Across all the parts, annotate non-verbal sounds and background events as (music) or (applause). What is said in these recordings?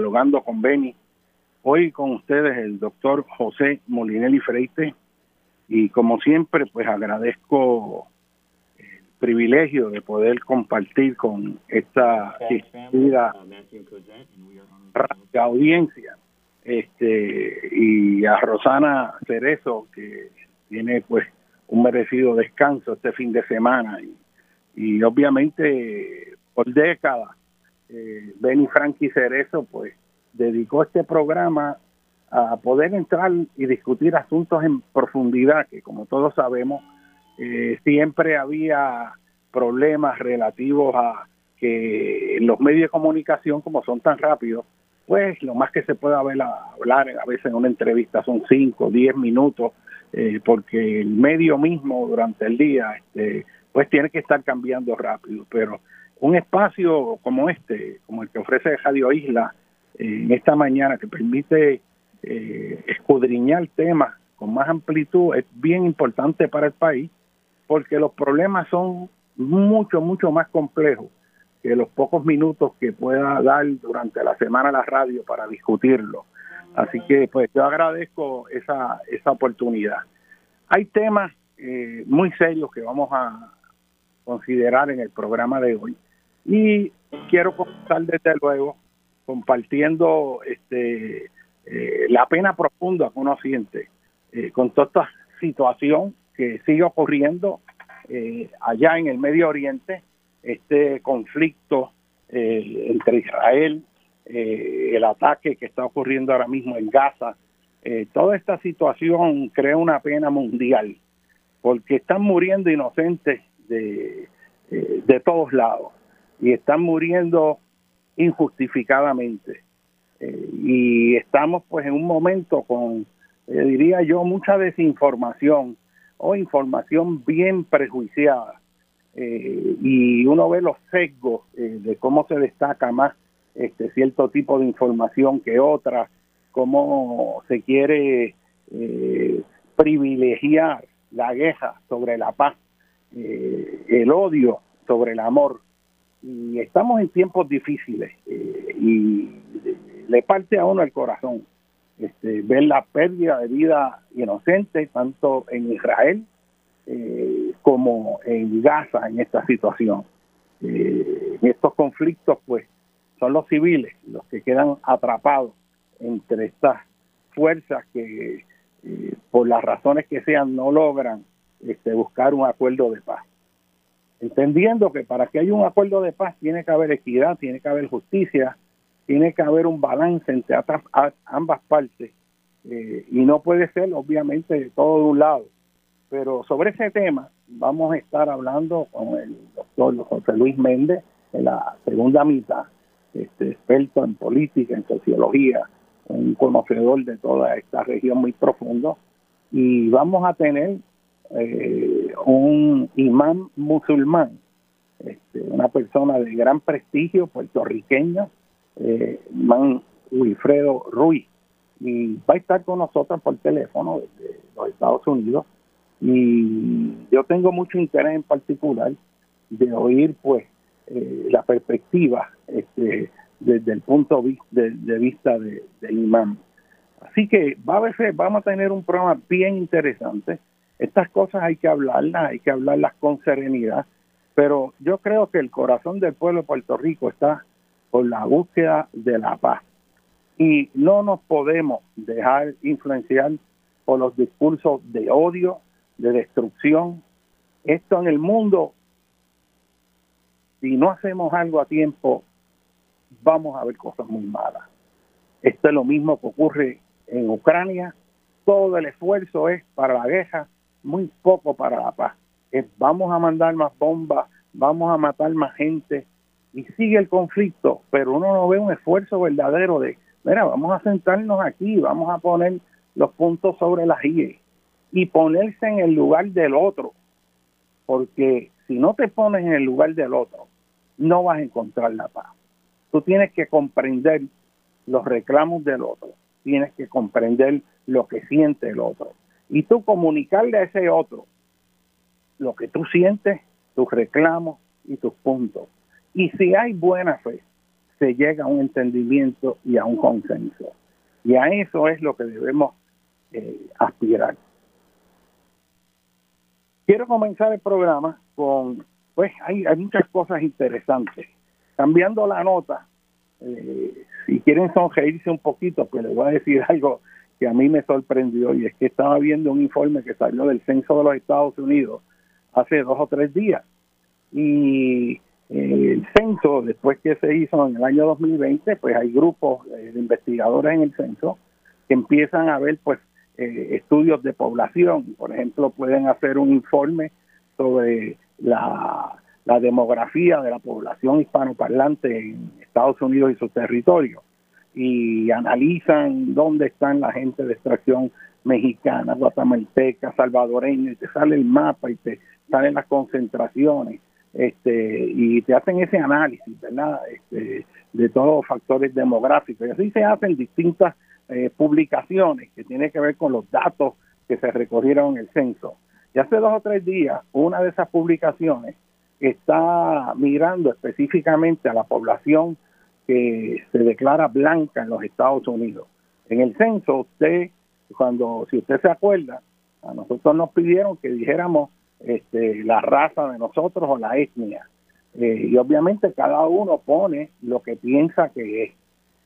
Dialogando con Beni. Hoy con ustedes el doctor José Molinelli Freite. Y como siempre, pues agradezco el privilegio de poder compartir con esta distinguida audiencia este y a Rosana Cerezo que tiene pues un merecido descanso este fin de semana y y obviamente por décadas eh, Benny Frankie Cerezo pues dedicó este programa a poder entrar y discutir asuntos en profundidad que como todos sabemos eh, siempre había problemas relativos a que los medios de comunicación como son tan rápidos pues lo más que se pueda hablar, a veces en una entrevista son 5, 10 minutos, eh, porque el medio mismo durante el día este, pues tiene que estar cambiando rápido. Pero un espacio como este, como el que ofrece Radio Isla eh, en esta mañana, que permite eh, escudriñar temas con más amplitud, es bien importante para el país, porque los problemas son mucho, mucho más complejos que los pocos minutos que pueda dar durante la semana la radio para discutirlo. Así que pues yo agradezco esa, esa oportunidad. Hay temas eh, muy serios que vamos a, considerar en el programa de hoy. Y quiero comenzar desde luego compartiendo este eh, la pena profunda que uno siente eh, con toda esta situación que sigue ocurriendo eh, allá en el Medio Oriente, este conflicto entre Israel, el ataque que está ocurriendo ahora mismo en Gaza, toda esta situación crea una pena mundial, porque están muriendo inocentes de, de todos lados y están muriendo injustificadamente. Eh, y estamos pues en un momento con, eh, diría yo, mucha desinformación o información bien prejuiciada. y uno ve los sesgos de cómo se destaca más este cierto tipo de información que otra, cómo se quiere privilegiar la guerra sobre la paz eh, el odio sobre el amor. Y estamos en tiempos difíciles eh, y le parte a uno el corazón este, ver la pérdida de vida inocente tanto en Israel eh, como en Gaza en esta situación. en estos conflictos, pues, son los civiles los que quedan atrapados entre estas fuerzas que eh, por las razones que sean no logran este, buscar un acuerdo de paz. Entendiendo que para que haya un acuerdo de paz tiene que haber equidad, tiene que haber justicia, tiene que haber un balance entre ambas partes eh, y no puede ser obviamente todo de un lado. Pero sobre ese tema vamos a estar hablando con el doctor José Luis Méndez en la segunda mitad, este, experto en política, en sociología, un conocedor de toda esta región muy profundo. Y vamos a tener eh, un imán musulmán, este, una persona de gran prestigio puertorriqueño, eh, imán Wilfredo Ruiz, y va a estar con nosotros por teléfono desde los Estados Unidos. Y yo tengo mucho interés en particular de oír pues eh, la perspectiva este, desde el punto de, vista del de imán. Así que va a veces, vamos a tener un programa bien interesante. Estas cosas hay que hablarlas, hay que hablarlas con serenidad, pero yo creo que el corazón del pueblo de Puerto Rico está por la búsqueda de la paz. Y no nos podemos dejar influenciar por los discursos de odio, de destrucción. Esto en el mundo, si no hacemos algo a tiempo, vamos a ver cosas muy malas. Esto es lo mismo que ocurre en Ucrania. Todo el esfuerzo es para la guerra, muy poco para la paz. vamos a mandar más bombas, vamos a matar más gente y sigue el conflicto, pero uno no ve un esfuerzo verdadero de, mira, vamos a sentarnos aquí, vamos a poner los puntos sobre las IE y ponerse en el lugar del otro, porque si no te pones en el lugar del otro, no vas a encontrar la paz. Tú tienes que comprender los reclamos del otro, tienes que comprender lo que siente el otro y tú comunicarle a ese otro lo que tú sientes, tus reclamos y tus puntos. Y si hay buena fe, se llega a un entendimiento y a un consenso. Y a eso es lo que debemos eh, aspirar. Quiero comenzar el programa con, pues hay, hay muchas cosas interesantes cambiando la nota, eh, si quieren sonreírse un poquito, pues les voy a decir (laughs) algo que a mí me sorprendió y es que estaba viendo un informe que salió del censo de los Estados Unidos hace dos o tres días. Y eh, el censo después que se hizo en el año 2020 pues hay grupos eh, de investigadores en el censo que empiezan a ver pues estudios de población. Por ejemplo pueden hacer un informe sobre la la demografía de la población hispanoparlante en Estados Unidos y sus territorios y analizan dónde están la gente de extracción mexicana, guatemalteca, salvadoreña, y te sale el mapa y te salen las concentraciones, este, y te hacen ese análisis, ¿verdad? Este, de todos los factores demográficos. Y así se hacen distintas eh, publicaciones que tienen que ver con los datos que se recorrieron en el censo. Y hace dos o tres días, una de esas publicaciones está mirando específicamente a la población que se declara blanca en los Estados Unidos. En el censo, usted, cuando, si usted se acuerda, a nosotros nos pidieron que dijéramos este, la raza de nosotros o la etnia. Eh, y obviamente cada uno pone lo que piensa que es.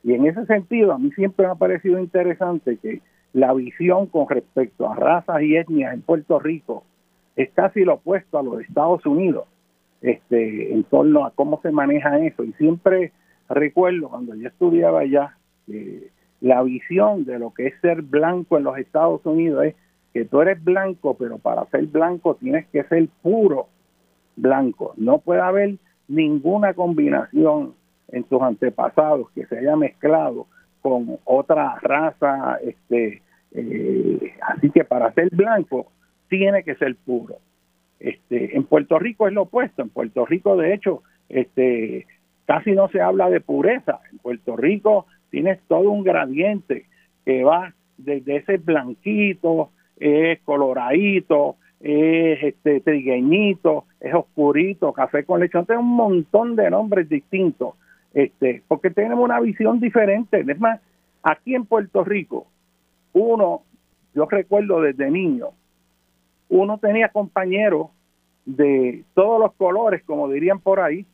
Y en ese sentido, a mí siempre me ha parecido interesante que la visión con respecto a razas y etnias en Puerto Rico es casi lo opuesto a los Estados Unidos este, en torno a cómo se maneja eso. Y siempre recuerdo cuando yo estudiaba allá, la visión de lo que es ser blanco en los Estados Unidos es que tú eres blanco, pero para ser blanco tienes que ser puro blanco. No puede haber ninguna combinación en tus antepasados que se haya mezclado con otra raza. Este, eh, así que para ser blanco tiene que ser puro. Este, en Puerto Rico es lo opuesto. En Puerto Rico, de hecho, este, casi no se habla de pureza. En Puerto Rico tienes todo un gradiente que va desde ese blanquito, es coloradito, es este trigueñito, es oscurito, café con leche. Entonces, un montón de nombres distintos, este, porque tenemos una visión diferente. Es más, aquí en Puerto Rico, uno, yo recuerdo desde niño, uno tenía compañeros de todos los colores, como dirían por ahí,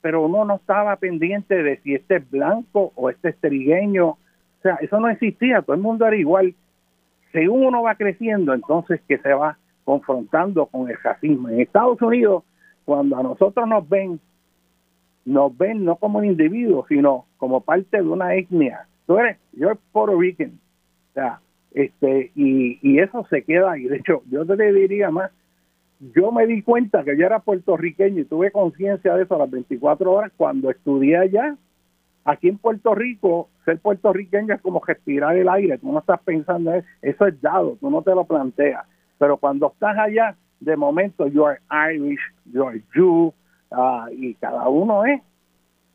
pero uno no estaba pendiente de si este es blanco o este es trigueño O sea, eso no existía, todo el mundo era igual. Según uno va creciendo, entonces que se va confrontando con el racismo. En Estados Unidos, cuando a nosotros nos ven, nos ven no como un individuo, sino como parte de una etnia. Tú eres, yo soy Puerto Rican. O sea, este, y, y eso se queda ahí. De hecho, yo te diría más, yo me di cuenta que yo era puertorriqueño y tuve conciencia de eso a las 24 horas cuando estudié allá. Aquí en Puerto Rico, ser puertorriqueño es como respirar el aire, tú no estás pensando, eso es dado, tú no te lo planteas. Pero cuando estás allá, de momento, you are Irish, you are Jew, uh, y cada uno es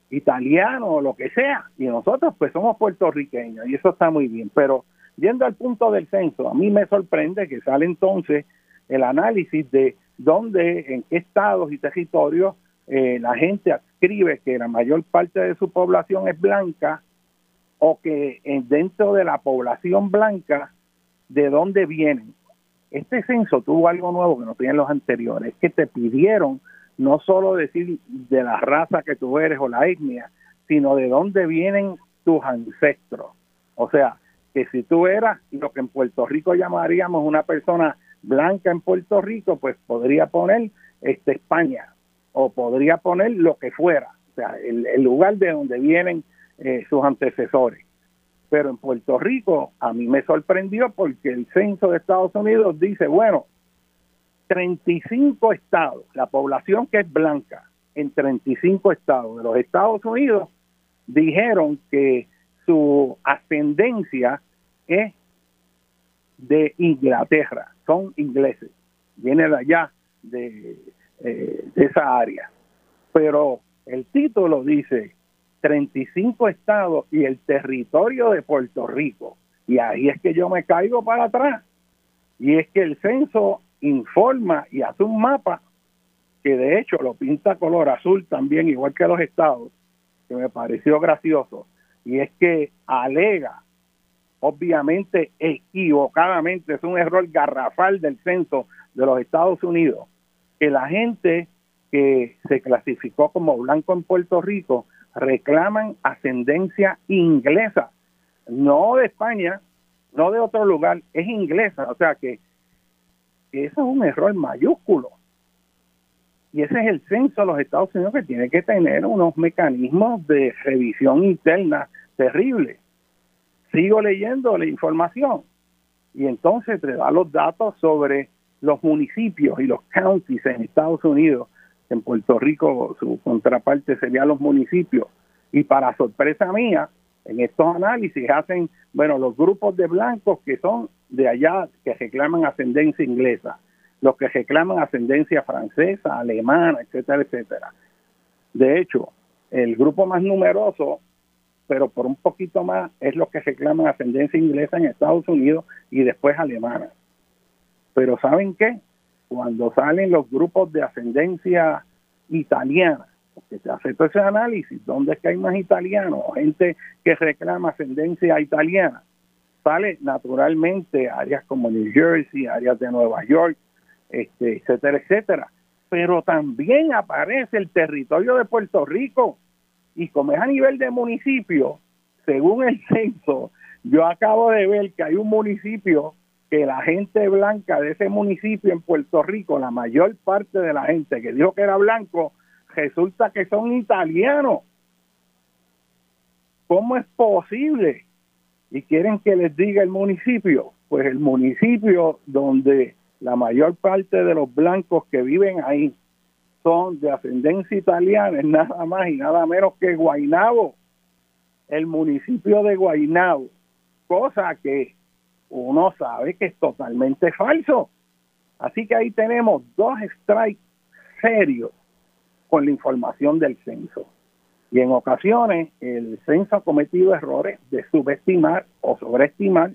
italiano o lo que sea. Y nosotros, pues, somos puertorriqueños, y eso está muy bien. Pero, yendo al punto del censo, a mí me sorprende que sale entonces el análisis de dónde, en qué estados y territorios eh, la gente adscribe que la mayor parte de su población es blanca o que dentro de la población blanca, de dónde vienen. Este censo tuvo algo nuevo que no tenían los anteriores, que te pidieron no solo decir de la raza que tú eres o la etnia, sino de dónde vienen tus ancestros. O sea, que si tú eras lo que en Puerto Rico llamaríamos una persona blanca en Puerto Rico, pues podría poner este España o podría poner lo que fuera, o sea, el, lugar de donde vienen eh, sus antecesores. Pero en Puerto Rico a mí me sorprendió porque el censo de Estados Unidos dice, bueno, 35 estados, la población que es blanca en 35 estados de los Estados Unidos dijeron que su ascendencia es de Inglaterra, son ingleses, viene de allá, de, eh, de esa área. Pero el título dice 35 estados y el territorio de Puerto Rico. Y ahí es que yo me caigo para atrás. Y es que el censo informa y hace un mapa que de hecho lo pinta color azul también, igual que los estados, que me pareció gracioso. Y es que alega, obviamente equivocadamente, es un error garrafal del censo de los Estados Unidos, que la gente que se clasificó como blanco en Puerto Rico reclaman ascendencia inglesa, no de España, no de otro lugar, es inglesa, o sea que, eso es un error mayúsculo. Y ese es el censo de los Estados Unidos que tiene que tener unos mecanismos de revisión interna terribles. Sigo leyendo la información y entonces te da los datos sobre los municipios y los counties en Estados Unidos en Puerto Rico su contraparte sería los municipios. Y para sorpresa mía, en estos análisis hacen, bueno, los grupos de blancos que son de allá, que reclaman ascendencia inglesa, los que reclaman ascendencia francesa, alemana, etcétera, etcétera. De hecho, el grupo más numeroso, pero por un poquito más, es los que reclaman ascendencia inglesa en Estados Unidos y después alemana. Pero ¿saben qué? cuando salen los grupos de ascendencia italiana, porque se hace todo ese análisis, ¿dónde es que hay más italianos? Gente que reclama ascendencia italiana. Sale naturalmente áreas como New Jersey, áreas de Nueva York, este, etcétera, etcétera. Pero también aparece el territorio de Puerto Rico. Y como es a nivel de municipio, según el censo, yo acabo de ver que hay un municipio que la gente blanca de ese municipio en Puerto Rico, la mayor parte de la gente que dijo que era blanco, resulta que son italianos. ¿Cómo es posible? Y quieren que les diga el municipio. Pues el municipio donde la mayor parte de los blancos que viven ahí son de ascendencia italiana, es nada más y nada menos que Guainabo, el municipio de Guainabo, cosa que uno sabe que es totalmente falso. Así que ahí tenemos dos strikes serios con la información del censo. Y en ocasiones el censo ha cometido errores de subestimar o sobreestimar,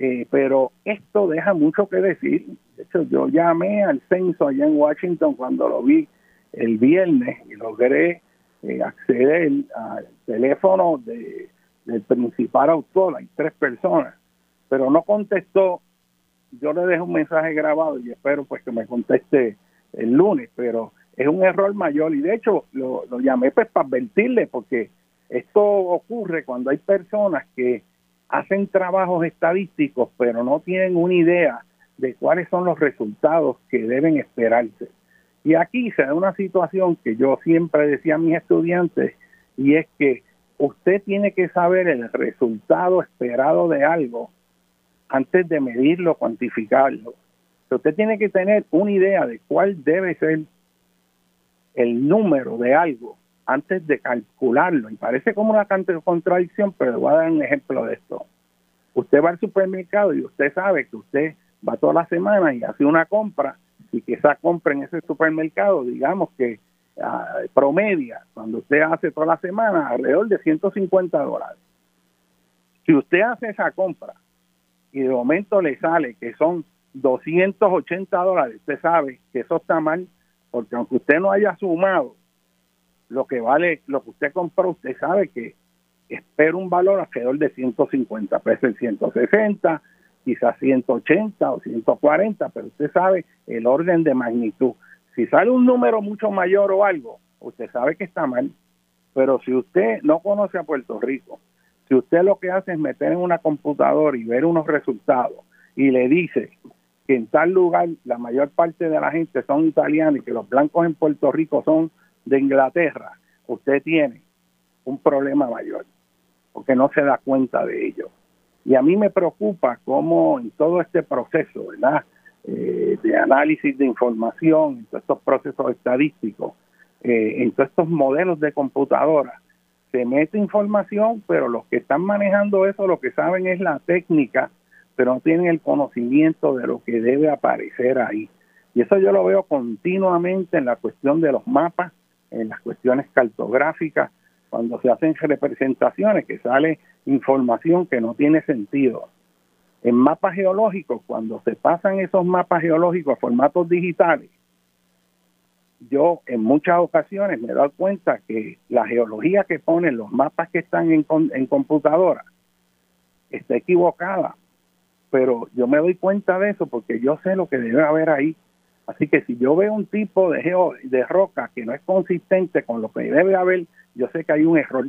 eh, pero esto deja mucho que decir. De hecho, yo llamé al censo allá en Washington cuando lo vi el viernes y logré eh, acceder al teléfono de, del principal autor, hay tres personas, pero no contestó. Yo le dejo un mensaje grabado y espero pues que me conteste el lunes, pero es un error mayor y de hecho lo, llamé pues para advertirle porque esto ocurre cuando hay personas que hacen trabajos estadísticos, pero no tienen una idea de cuáles son los resultados que deben esperarse. Y aquí se da una situación que yo siempre decía a mis estudiantes, y es que usted tiene que saber el resultado esperado de algo antes de medirlo, cuantificarlo. Usted tiene que tener una idea de cuál debe ser el número de algo antes de calcularlo. Y parece como una contradicción, pero le voy a dar un ejemplo de esto. Usted va al supermercado y usted sabe que usted va toda la semana y hace una compra y que esa compra en ese supermercado, digamos que uh, promedia, cuando usted hace toda la semana, alrededor de 150 dólares. Si usted hace esa compra y de momento le sale que son 280 dólares, usted sabe que eso está mal, porque aunque usted no haya sumado lo que vale, lo que usted compró, usted sabe que espera un valor alrededor de 150, puede ser 160, quizás 180 o 140, pero usted sabe el orden de magnitud. Si sale un número mucho mayor o algo, usted sabe que está mal. Pero si usted no conoce a Puerto Rico, si usted lo que hace es meter en una computadora y ver unos resultados y le dice que en tal lugar la mayor parte de la gente son italianos y que los blancos en Puerto Rico son de Inglaterra, usted tiene un problema mayor, porque no se da cuenta de ello. Y a mí me preocupa cómo en todo este proceso, ¿verdad? Eh, de análisis de información, en todos estos procesos estadísticos, eh, en todos estos modelos de computadora, se mete información, pero los que están manejando eso lo que saben es la técnica, pero no tienen el conocimiento de lo que debe aparecer ahí. Y eso yo lo veo continuamente en la cuestión de los mapas, en las cuestiones cartográficas, cuando se hacen representaciones, que sale información que no tiene sentido. En mapas geológicos, cuando se pasan esos mapas geológicos a formatos digitales, yo en muchas ocasiones me he dado cuenta que la geología que ponen los mapas que están en, en computadora está equivocada. Pero yo me doy cuenta de eso porque yo sé lo que debe haber ahí. Así que si yo veo un tipo de, geo, de roca que no es consistente con lo que debe haber, yo sé que hay un error.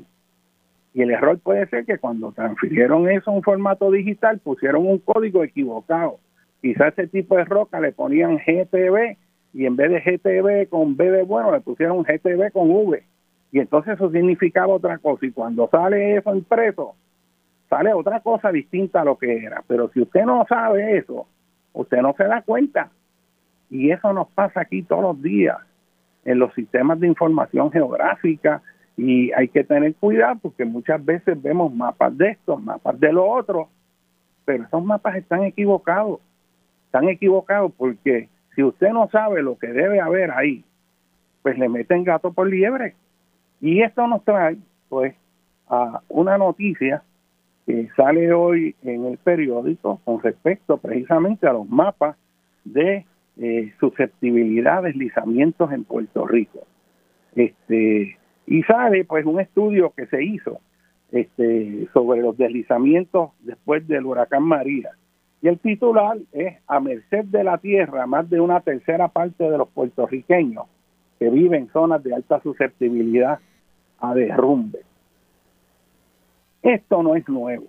Y el error puede ser que cuando transfirieron eso a un formato digital pusieron un código equivocado. Quizás ese tipo de roca le ponían GTB y en vez de GTB con B bueno le pusieron GTB con V. Y entonces eso significaba otra cosa. Y cuando sale eso impreso, sale otra cosa distinta a lo que era. Pero si usted no sabe eso, usted no se da cuenta. Y eso nos pasa aquí todos los días en los sistemas de información geográfica, y hay que tener cuidado porque muchas veces vemos mapas de esto, mapas de lo otro, pero esos mapas están equivocados. Están equivocados porque si usted no sabe lo que debe haber ahí, pues le meten gato por liebre. Y esto nos trae, pues, a una noticia que sale hoy en el periódico con respecto precisamente a los mapas de eh, susceptibilidad de deslizamientos en Puerto Rico. Este, y sale pues un estudio que se hizo este, sobre los deslizamientos después del huracán María. Y el titular es A merced de la tierra, más de una tercera parte de los puertorriqueños que viven en zonas de alta susceptibilidad a derrumbe. Esto no es nuevo.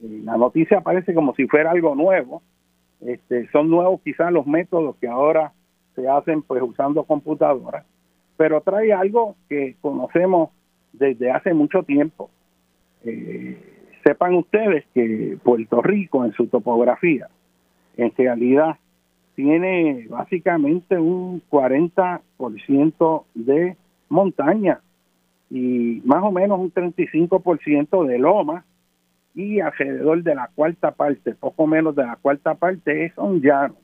Eh, la noticia parece como si fuera algo nuevo. Este, son nuevos quizás los métodos que ahora se hacen pues usando computadoras pero trae algo que conocemos desde hace mucho tiempo. Eh, sepan ustedes que Puerto Rico en su topografía, en realidad, tiene básicamente un 40% de montaña y más o menos un 35% de loma y alrededor de la cuarta parte, poco menos de la cuarta parte, son llanos.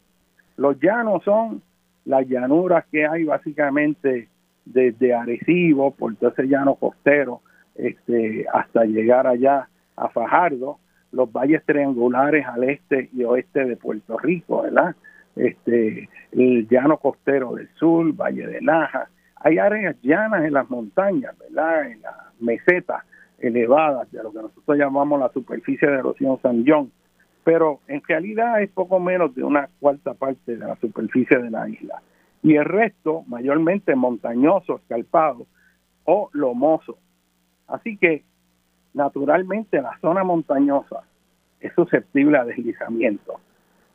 Los llanos son las llanuras que hay básicamente desde Arecibo, por todo ese llano costero, este, hasta llegar allá a Fajardo, los valles triangulares al este y oeste de Puerto Rico, ¿verdad? Este, el llano costero del sur, Valle de Laja, hay áreas llanas en las montañas, ¿verdad? En las mesetas elevadas de lo que nosotros llamamos la superficie de erosión San John, pero en realidad es poco menos de una cuarta parte de la superficie de la isla y el resto mayormente montañoso, escarpado o lomoso. Así que naturalmente la zona montañosa es susceptible a deslizamiento.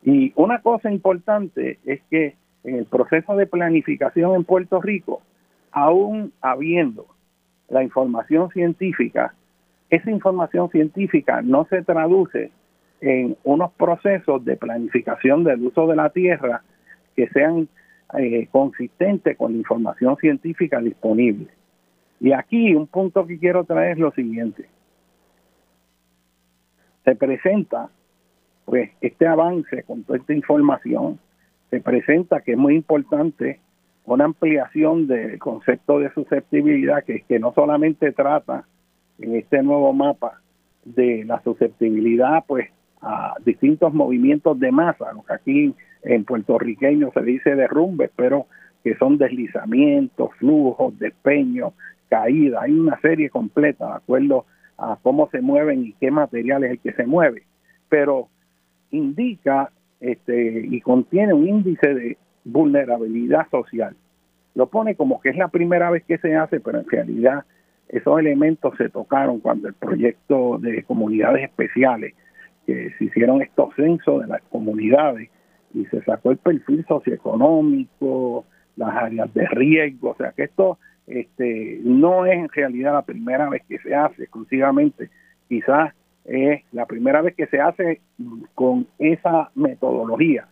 Y una cosa importante es que en el proceso de planificación en Puerto Rico, aún habiendo la información científica, esa información científica no se traduce en unos procesos de planificación del uso de la tierra que sean eh, consistentes con la información científica disponible. Y aquí un punto que quiero traer es lo siguiente. Se presenta pues este avance con toda esta información, se presenta que es muy importante una ampliación del concepto de susceptibilidad que, que no solamente trata en este nuevo mapa de la susceptibilidad pues a distintos movimientos de masa, lo que aquí en puertorriqueño se dice derrumbe, pero que son deslizamientos, flujos, despeños, caídas, hay una serie completa de acuerdo a cómo se mueven y qué material es el que se mueve, pero indica este, y contiene un índice de vulnerabilidad social. Lo pone como que es la primera vez que se hace, pero en realidad esos elementos se tocaron cuando el proyecto de comunidades especiales, que se hicieron estos censos de las comunidades y se sacó el perfil socioeconómico, las áreas de riesgo, o sea que esto este, no es en realidad la primera vez que se hace exclusivamente, quizás es la primera vez que se hace con esa metodología,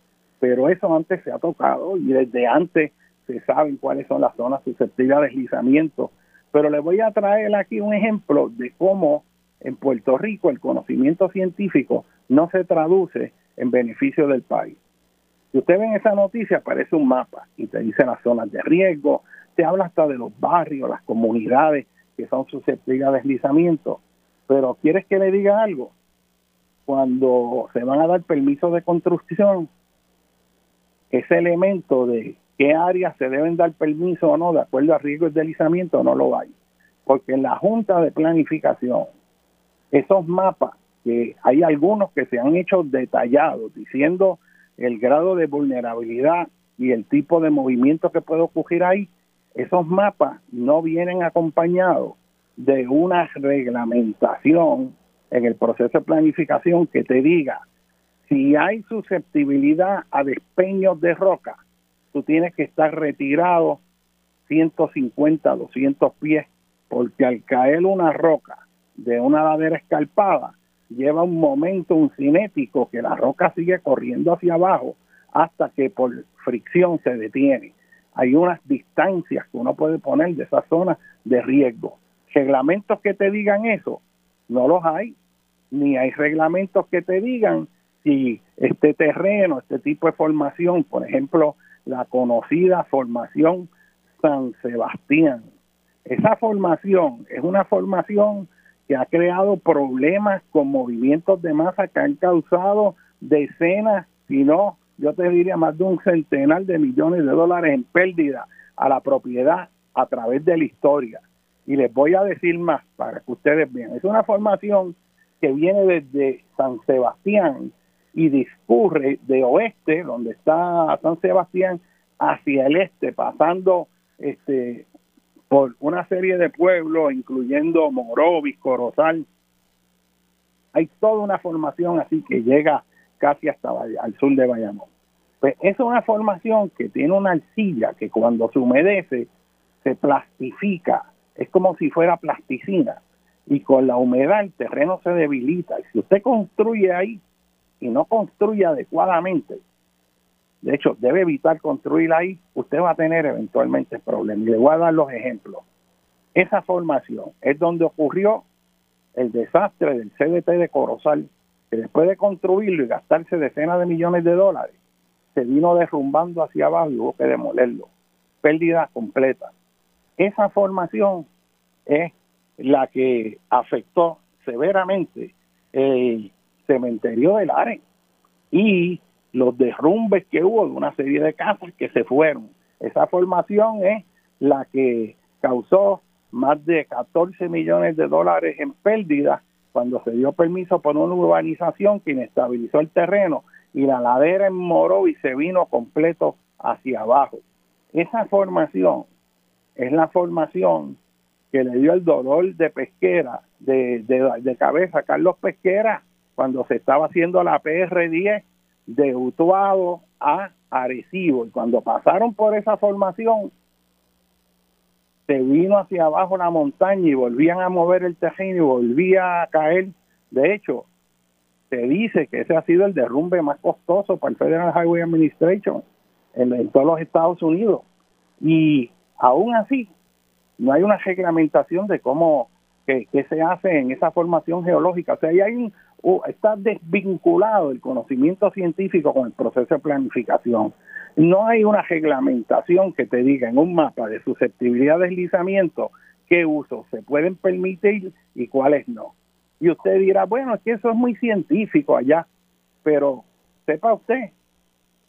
pero eso antes se ha tocado y desde antes se saben cuáles son las zonas susceptibles a deslizamiento. Pero le voy a traer aquí un ejemplo de cómo en Puerto Rico el conocimiento científico no se traduce en beneficio del país. Si usted ve esa noticia, aparece un mapa y te dice las zonas de riesgo, te habla hasta de los barrios, las comunidades que son susceptibles a deslizamiento. Pero ¿quieres que le diga algo? Cuando se van a dar permisos de construcción, ese elemento de qué áreas se deben dar permiso o no, de acuerdo a riesgo de deslizamiento, no lo hay. Porque en la Junta de Planificación, esos mapas, que hay algunos que se han hecho detallados, diciendo el grado de vulnerabilidad y el tipo de movimiento que puede ocurrir ahí, esos mapas no vienen acompañados de una reglamentación en el proceso de planificación que te diga si hay susceptibilidad a despeños de roca, tú tienes que estar retirado 150, 200 pies, porque al caer una roca de una ladera escarpada, lleva un momento un cinético que la roca sigue corriendo hacia abajo hasta que por fricción se detiene. Hay unas distancias que uno puede poner de esa zona de riesgo reglamentos que te digan eso, no los hay, ni hay reglamentos que te digan si este terreno, este tipo de formación, por ejemplo, la conocida formación San Sebastián, esa formación es una formación que ha creado problemas con movimientos de masa que han causado decenas, si no, yo te diría más de un centenar de millones de dólares en pérdida a la propiedad a través de la historia. Y les voy a decir más para que ustedes vean. Es una formación que viene desde San Sebastián y discurre de oeste, donde está San Sebastián, hacia el este, pasando este por una serie de pueblos, incluyendo Morovis, Corozal. Hay toda una formación así que llega casi hasta al sur de Bayamón. Pues es una formación que tiene una arcilla que cuando se humedece se plastifica es como si fuera plasticina y con la humedad el terreno se debilita. Y si usted construye ahí y no construye adecuadamente, de hecho, debe evitar construir ahí, usted va a tener eventualmente problemas. Y le voy a dar los ejemplos. Esa formación es donde ocurrió el desastre del CDT de Corozal, que después de construirlo y gastarse decenas de millones de dólares, se vino derrumbando hacia abajo y hubo que demolerlo. Pérdida completa esa formación es la que afectó severamente el cementerio del Aren y los derrumbes que hubo de una serie de casas que se fueron. Esa formación es la que causó más de 14 millones de dólares en pérdida cuando se dio permiso por una urbanización que inestabilizó el terreno y la ladera enmoró y se vino completo hacia abajo. Esa formación es la formación que le dio el dolor de pesquera, de, de, cabeza a Carlos Pesquera, cuando se estaba haciendo la PR10 de Utuado a Arecibo. Y cuando pasaron por esa formación, se vino hacia abajo la montaña y volvían a mover el terreno y volvía a caer. De hecho, se dice que ese ha sido el derrumbe más costoso para el Federal Highway Administration en, todos los Estados Unidos. Y aún así, no hay una reglamentación de cómo, que, se hace en esa formación geológica. O sea, ahí hay está desvinculado el conocimiento científico con el proceso de planificación. No hay una reglamentación que te diga en un mapa de susceptibilidad de deslizamiento qué usos se pueden permitir y cuáles no. Y usted dirá, bueno, es que eso es muy científico allá, pero sepa usted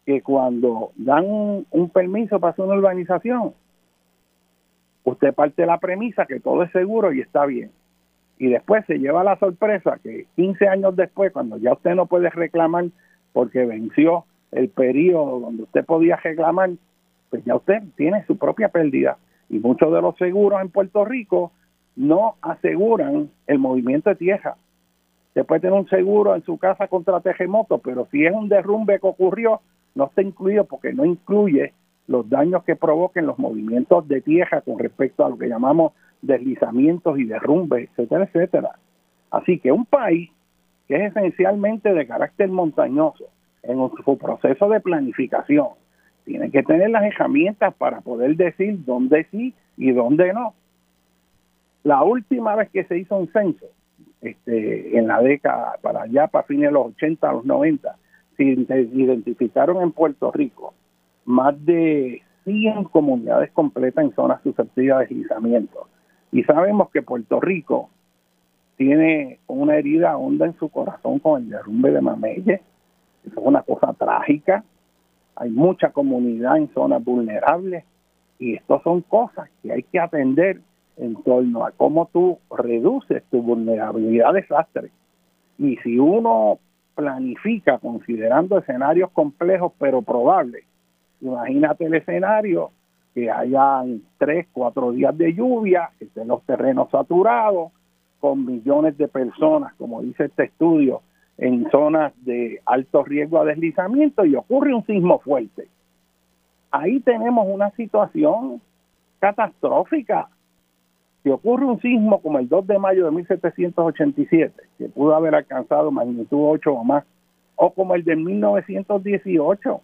que cuando dan un, permiso para hacer una urbanización, usted parte la premisa que todo es seguro y está bien. Y después se lleva la sorpresa que 15 años después, cuando ya usted no puede reclamar porque venció el periodo donde usted podía reclamar, pues ya usted tiene su propia pérdida. Y muchos de los seguros en Puerto Rico no aseguran el movimiento de tierra. Usted puede tener un seguro en su casa contra terremoto, pero si es un derrumbe que ocurrió, no está incluido porque no incluye los daños que provoquen los movimientos de tierra con respecto a lo que llamamos deslizamientos y derrumbes, etcétera, etcétera. Así que un país que es esencialmente de carácter montañoso en su proceso de planificación tiene que tener las herramientas para poder decir dónde sí y dónde no. La última vez que se hizo un censo, este, en la década, para allá, para fines de los 80, los 90, se identificaron en Puerto Rico más de 100 comunidades completas en zonas susceptibles de deslizamiento. Y sabemos que Puerto Rico tiene una herida honda en su corazón con el derrumbe de Mamelle. Eso es una cosa trágica. Hay mucha comunidad en zonas vulnerables y estas son cosas que hay que atender en torno a cómo tú reduces tu vulnerabilidad a desastre. Y si uno planifica considerando escenarios complejos pero probables, imagínate el escenario que hayan tres, cuatro días de lluvia, que estén los terrenos saturados, con millones de personas, como dice este estudio, en zonas de alto riesgo a deslizamiento y ocurre un sismo fuerte. Ahí tenemos una situación catastrófica. Si ocurre un sismo como el 2 de mayo de 1787, que pudo haber alcanzado magnitud 8 o más, o como el de 1918,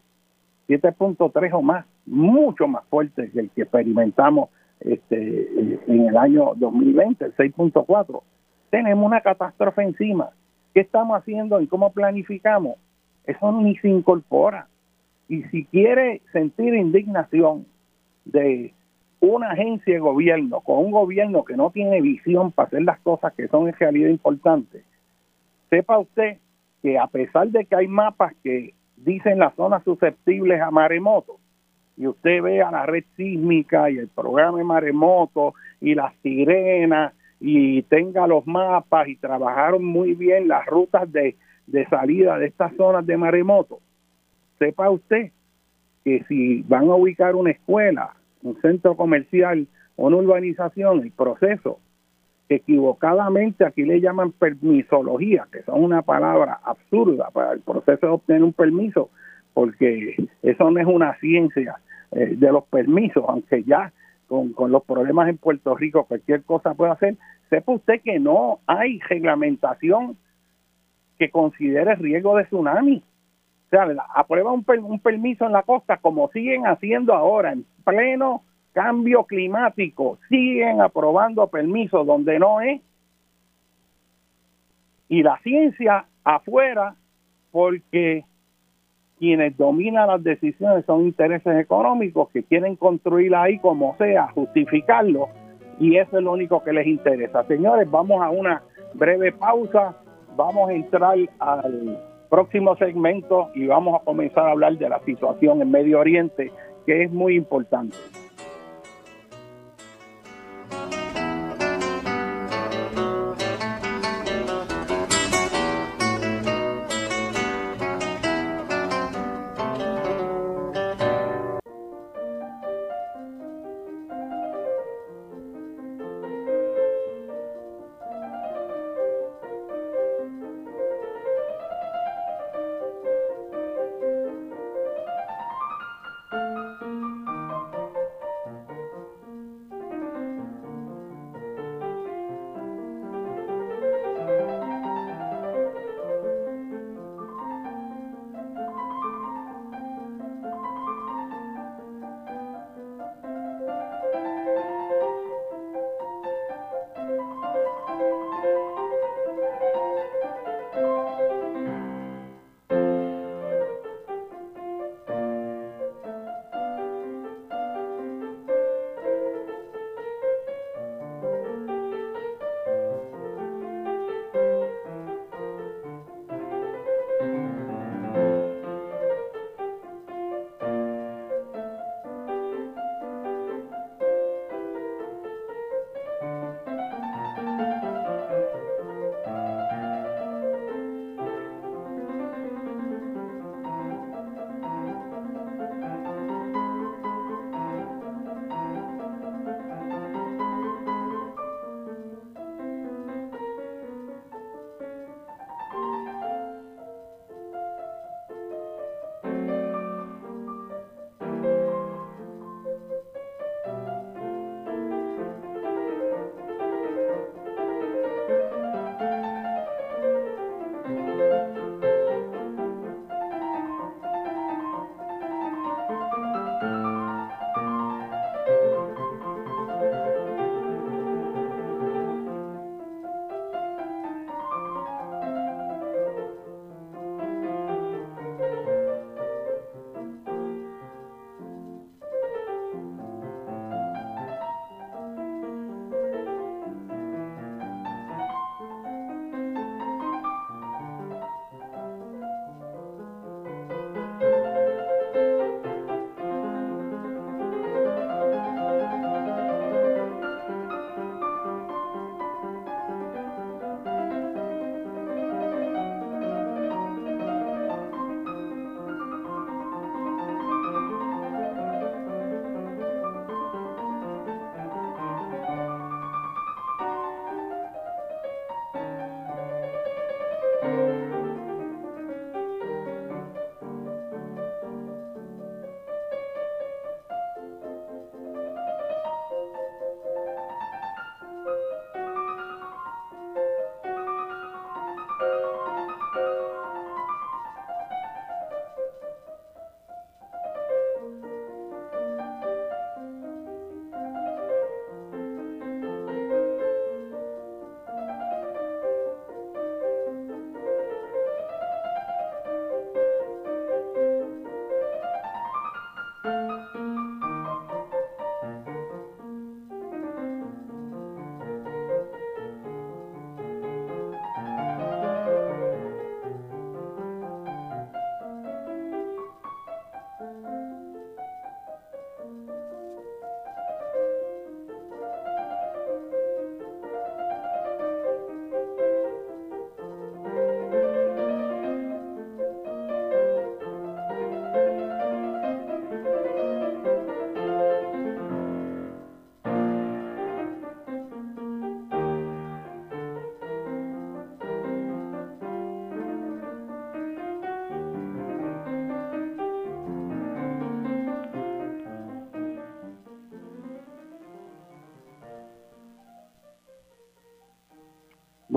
7.3 o más, mucho más fuerte que el que experimentamos este, en el año 2020, el 6.4. Tenemos una catástrofe encima. ¿Qué estamos haciendo y cómo planificamos? Eso ni se incorpora. Y si quiere sentir indignación de una agencia de gobierno con un gobierno que no tiene visión para hacer las cosas que son en realidad importantes, sepa usted que a pesar de que hay mapas que dicen las zonas susceptibles a maremotos, y usted vea la red sísmica y el programa de maremoto y las sirenas y tenga los mapas y trabajaron muy bien las rutas de, de salida de estas zonas de maremoto, sepa usted que si van a ubicar una escuela, un centro comercial o una urbanización, el proceso equivocadamente aquí le llaman permisología, que son una palabra absurda para el proceso de obtener un permiso, porque eso no es una ciencia eh, de los permisos, aunque ya con, con los problemas en Puerto Rico cualquier cosa puede hacer, sepa usted que no hay reglamentación que considere riesgo de tsunami. O sea, aprueba un, un permiso en la costa como siguen haciendo ahora, en pleno cambio climático, siguen aprobando permisos donde no es. Y la ciencia afuera, porque quienes dominan las decisiones son intereses económicos que quieren construir ahí como sea, justificarlo, y eso es lo único que les interesa. Señores, vamos a una breve pausa, vamos a entrar al próximo segmento y vamos a comenzar a hablar de la situación en Medio Oriente, que es muy importante.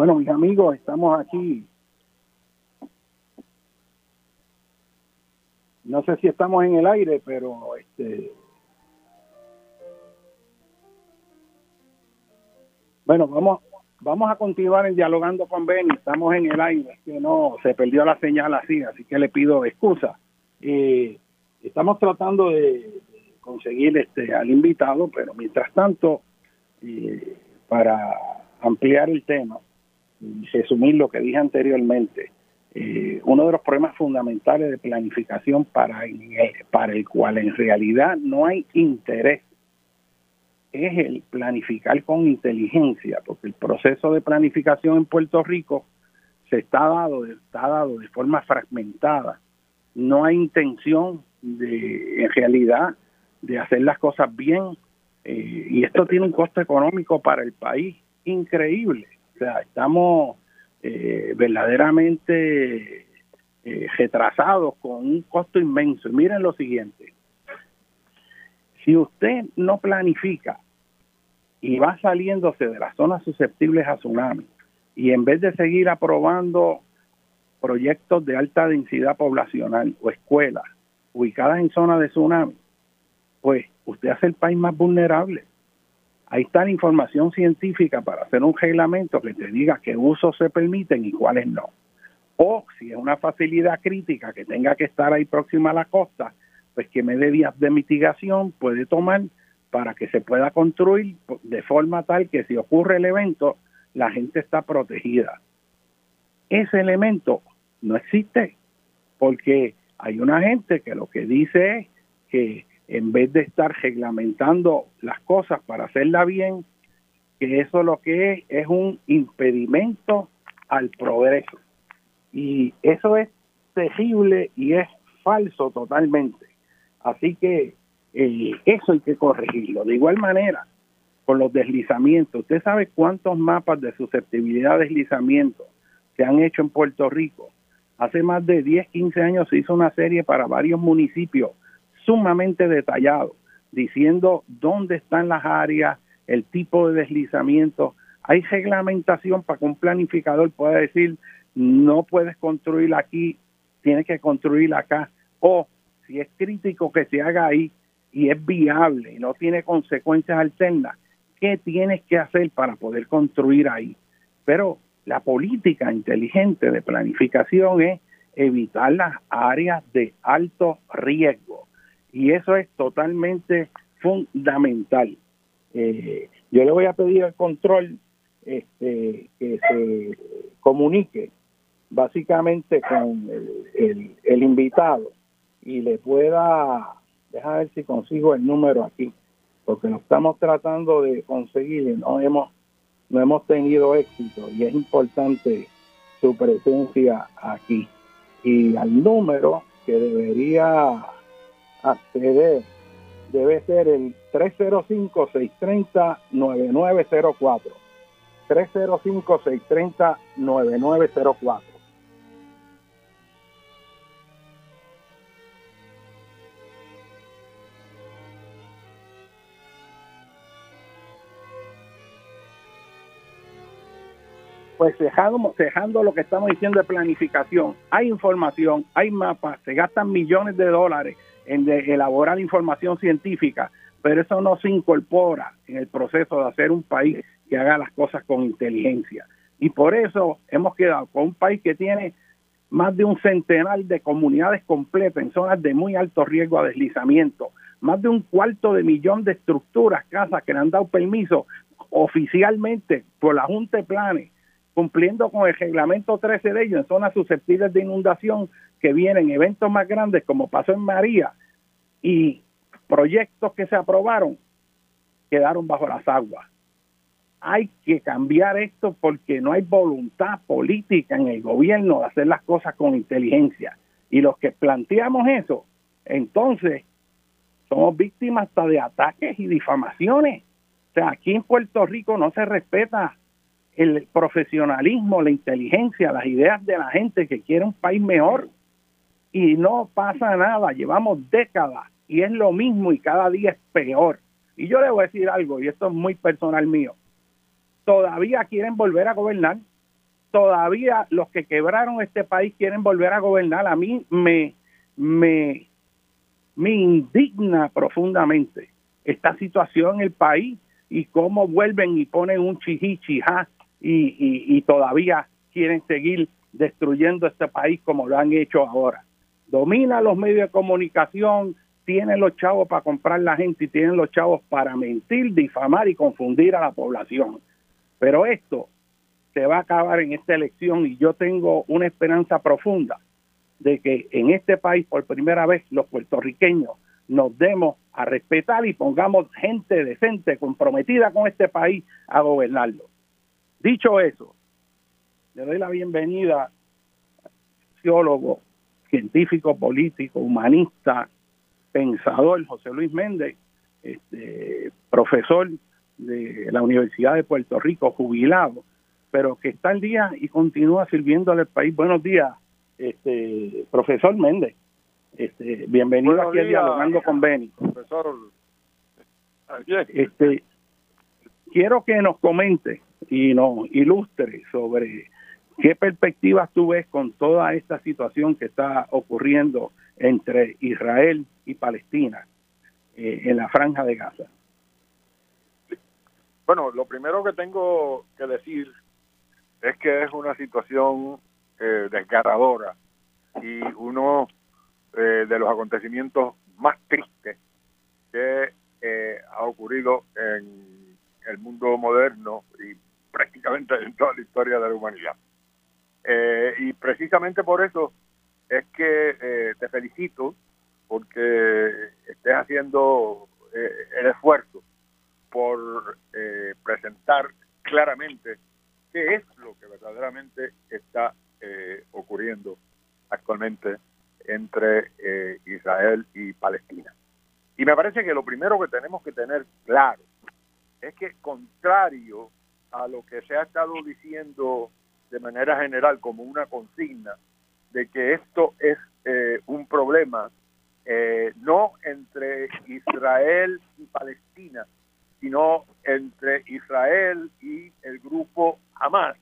Bueno, mis amigos, estamos aquí. No sé si estamos en el aire, pero este Bueno, vamos vamos a continuar en dialogando con Benny. Estamos en el aire, que no se perdió la señal así, así que le pido excusa. Eh, estamos tratando de conseguir este al invitado, pero mientras tanto, eh, para ampliar el tema resumir lo que dije anteriormente, eh, uno de los problemas fundamentales de planificación para para el cual en realidad no hay interés es el planificar con inteligencia, porque el proceso de planificación en Puerto Rico se está dado, está dado de forma fragmentada. No hay intención de, en realidad, de hacer las cosas bien, eh, y esto tiene un costo económico para el país increíble. Sea, estamos eh, verdaderamente eh, retrasados con un costo inmenso. Miren lo siguiente, si usted no planifica y va saliéndose de las zonas susceptibles a tsunami y en vez de seguir aprobando proyectos de alta densidad poblacional o escuelas ubicadas en zonas de tsunami, pues usted hace el país más vulnerable. Ahí está la información científica para hacer un reglamento que te diga qué usos se permiten y cuáles no. O si es una facilidad crítica que tenga que estar ahí próxima a la costa, pues que me dé vías de mitigación puede tomar para que se pueda construir de forma tal que si ocurre el evento, la gente está protegida. Ese elemento no existe porque hay una gente que lo que dice es que en vez de estar reglamentando las cosas para hacerla bien, que eso lo que es es un impedimento al progreso. Y eso es terrible y es falso totalmente. Así que eh, eso hay que corregirlo. De igual manera, con los deslizamientos, ¿usted sabe cuántos mapas de susceptibilidad a deslizamiento se han hecho en Puerto Rico? Hace más de 10, 15 años se hizo una serie para varios municipios sumamente detallado, diciendo dónde están las áreas, el tipo de deslizamiento. Hay reglamentación para que un planificador pueda decir, no puedes construir aquí, tienes que construir acá. O si es crítico que se haga ahí, y es viable y no tiene consecuencias alternas, ¿qué tienes que hacer para poder construir ahí? Pero la política inteligente de planificación es evitar las áreas de alto riesgo y eso es totalmente fundamental. Eh, yo le voy a pedir al control este, que se comunique básicamente con el, invitado y le pueda Deja ver si consigo el número aquí, porque lo estamos tratando de conseguir y no hemos, no hemos tenido éxito y es importante su presencia aquí. Y al número que debería acceder debe ser el 305-630-9904. 305-630-9904. Pues dejando, dejando lo que estamos diciendo de planificación, hay información, hay mapas, se gastan millones de dólares en elaborar información científica, pero eso no se incorpora en el proceso de hacer un país que haga las cosas con inteligencia. Y por eso hemos quedado con un país que tiene más de un centenar de comunidades completas en zonas de muy alto riesgo a deslizamiento, más de un cuarto de millón de estructuras, casas que le han dado permiso oficialmente por la Junta de Planes cumpliendo con el reglamento 13 de ellos en zonas susceptibles de inundación que vienen eventos más grandes como pasó en María y proyectos que se aprobaron quedaron bajo las aguas. Hay que cambiar esto porque no hay voluntad política en el gobierno de hacer las cosas con inteligencia. Y los que planteamos eso, entonces somos víctimas hasta de ataques y difamaciones. O sea, aquí en Puerto Rico no se respeta el profesionalismo, la inteligencia, las ideas de la gente que quiere un país mejor. Y no pasa nada, llevamos décadas y es lo mismo y cada día es peor. Y yo le voy a decir algo, y esto es muy personal mío, todavía quieren volver a gobernar todavía los que quebraron este país quieren volver a gobernar. A mí me, me, me indigna profundamente esta situación en el país y cómo vuelven y ponen un chihichijá y, y, todavía quieren seguir destruyendo este país como lo han hecho ahora. Domina los medios de comunicación, tienen los chavos para comprar la gente y tienen los chavos para mentir, difamar y confundir a la población. Pero esto se va a acabar en esta elección y yo tengo una esperanza profunda de que en este país por primera vez los puertorriqueños nos demos a respetar y pongamos gente decente, comprometida con este país a gobernarlo. Dicho eso, le doy la bienvenida sociólogo, científico político, humanista, pensador José Luis Méndez, este, profesor de la Universidad de Puerto Rico, jubilado, pero que está al día y continúa sirviendo al país. Buenos días, este, profesor Méndez. Este, bienvenido aquí a Dialogando con Beni. Profesor, este, quiero que nos comente y nos ilustre sobre qué perspectivas tú ves con toda esta situación que está ocurriendo entre Israel y Palestina eh, en la franja de Gaza. Bueno, lo primero que tengo que decir es que es una situación eh, desgarradora y uno eh, de los acontecimientos más tristes que eh, ha ocurrido en el mundo moderno y prácticamente en toda la historia de la humanidad. y precisamente por eso es que te felicito porque estés haciendo el esfuerzo por presentar claramente qué es lo que verdaderamente está eh, ocurriendo actualmente entre eh, Israel y Palestina. Y me parece que lo primero que tenemos que tener claro es que contrario a lo que se ha estado diciendo de manera general como una consigna de que esto es eh, un problema no entre Israel y Palestina, sino entre Israel y el grupo Hamas,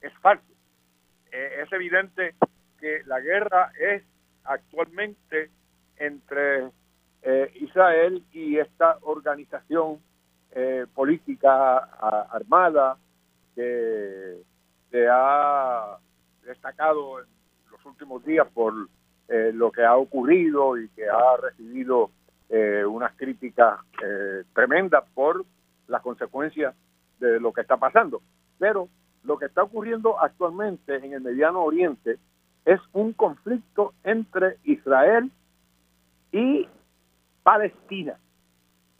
es falso. Eh, es evidente que la guerra es actualmente entre eh, Israel y esta organización eh, política armada que se ha destacado en los últimos días por lo que ha ocurrido y que ha recibido unas críticas tremendas por las consecuencias de lo que está pasando. Pero lo que está ocurriendo actualmente en el Mediano Oriente es un conflicto entre Israel y Palestina.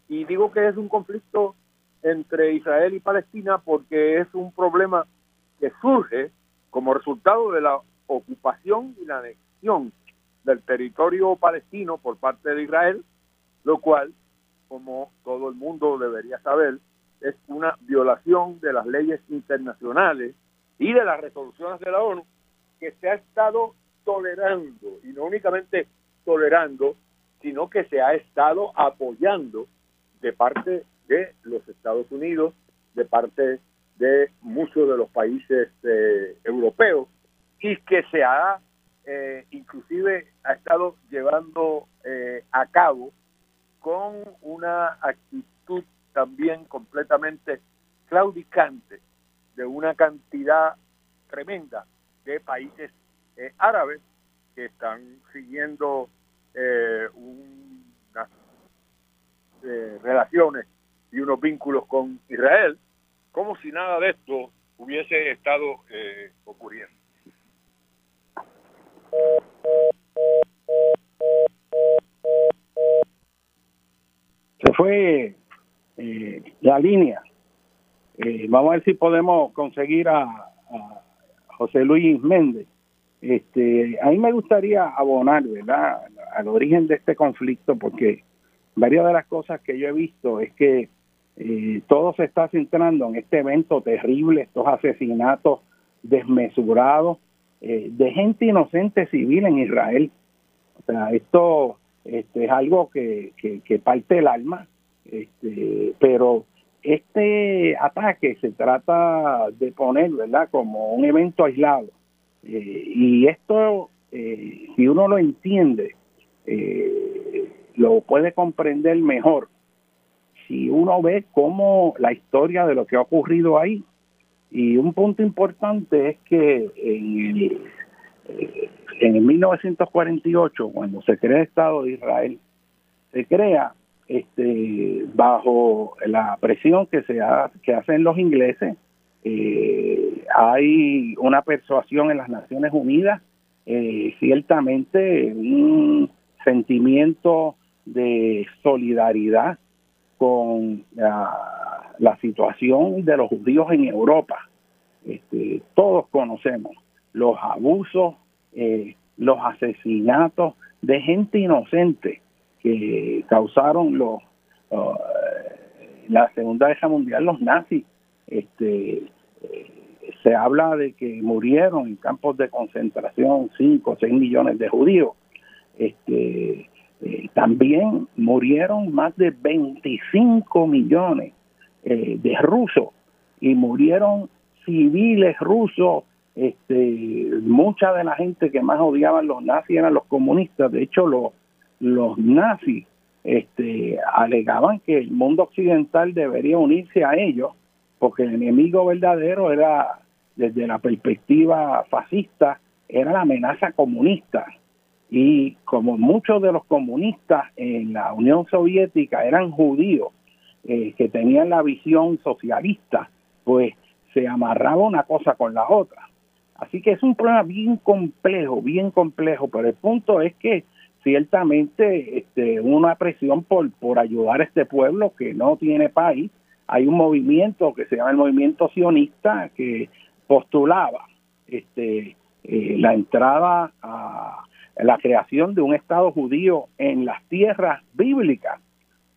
Y digo que es un conflicto entre Israel y Palestina porque es un problema que surge como resultado de la ocupación y la anexión del territorio palestino por parte de Israel, lo cual, como todo el mundo debería saber, es una violación de las leyes internacionales y de las resoluciones de la ONU que se ha estado tolerando, y no únicamente tolerando, sino que se ha estado apoyando de parte de los Estados Unidos, de parte de muchos de los países eh, europeos, y que se ha eh, inclusive ha estado llevando eh, a cabo con una actitud también completamente claudicante de una cantidad tremenda de países eh, árabes que están siguiendo eh, unas eh, relaciones y unos vínculos con Israel, como si nada de esto hubiese estado ocurriendo. Se fue eh, la línea. Eh, vamos a ver si podemos conseguir a, José Luis Méndez. Este, a mí me gustaría abonar, ¿verdad?, al origen de este conflicto, porque varias de las cosas que yo he visto es que eh, todo se está centrando en este evento terrible, estos asesinatos desmesurados de gente inocente civil en Israel. O sea, esto este, es algo que, que, parte el alma este, pero este ataque se trata de poner, ¿verdad?, como un evento aislado. Eh, y esto, eh, si uno lo entiende, eh, lo puede comprender mejor. Si uno ve cómo la historia de lo que ha ocurrido ahí, y un punto importante es que en el, en el 1948, cuando se crea el Estado de Israel, se crea este, bajo la presión que se que hacen los ingleses. Eh, hay una persuasión en las Naciones Unidas, eh, ciertamente un sentimiento de solidaridad con la, la, situación de los judíos en Europa. Este, todos conocemos los abusos, eh, los asesinatos de gente inocente que causaron los uh, la Segunda Guerra Mundial los nazis. Este, eh, se habla de que murieron en campos de concentración 5 o 6 millones de judíos. Este, eh, también murieron más de 25 millones eh, de rusos y murieron civiles rusos. Este, mucha de la gente que más odiaban los nazis eran los comunistas. De hecho, los los nazis este, alegaban que el mundo occidental debería unirse a ellos porque el enemigo verdadero era, desde la perspectiva fascista, era la amenaza comunista. Y como muchos de los comunistas en la Unión Soviética eran judíos eh, que tenían la visión socialista, pues se amarraba una cosa con la otra. Así que es un problema bien complejo, bien complejo, pero el punto es que ciertamente este, una presión por, por ayudar a este pueblo que no tiene país. Hay un movimiento que se llama el movimiento sionista que postulaba este, eh, la entrada a la creación de un Estado judío en las tierras bíblicas.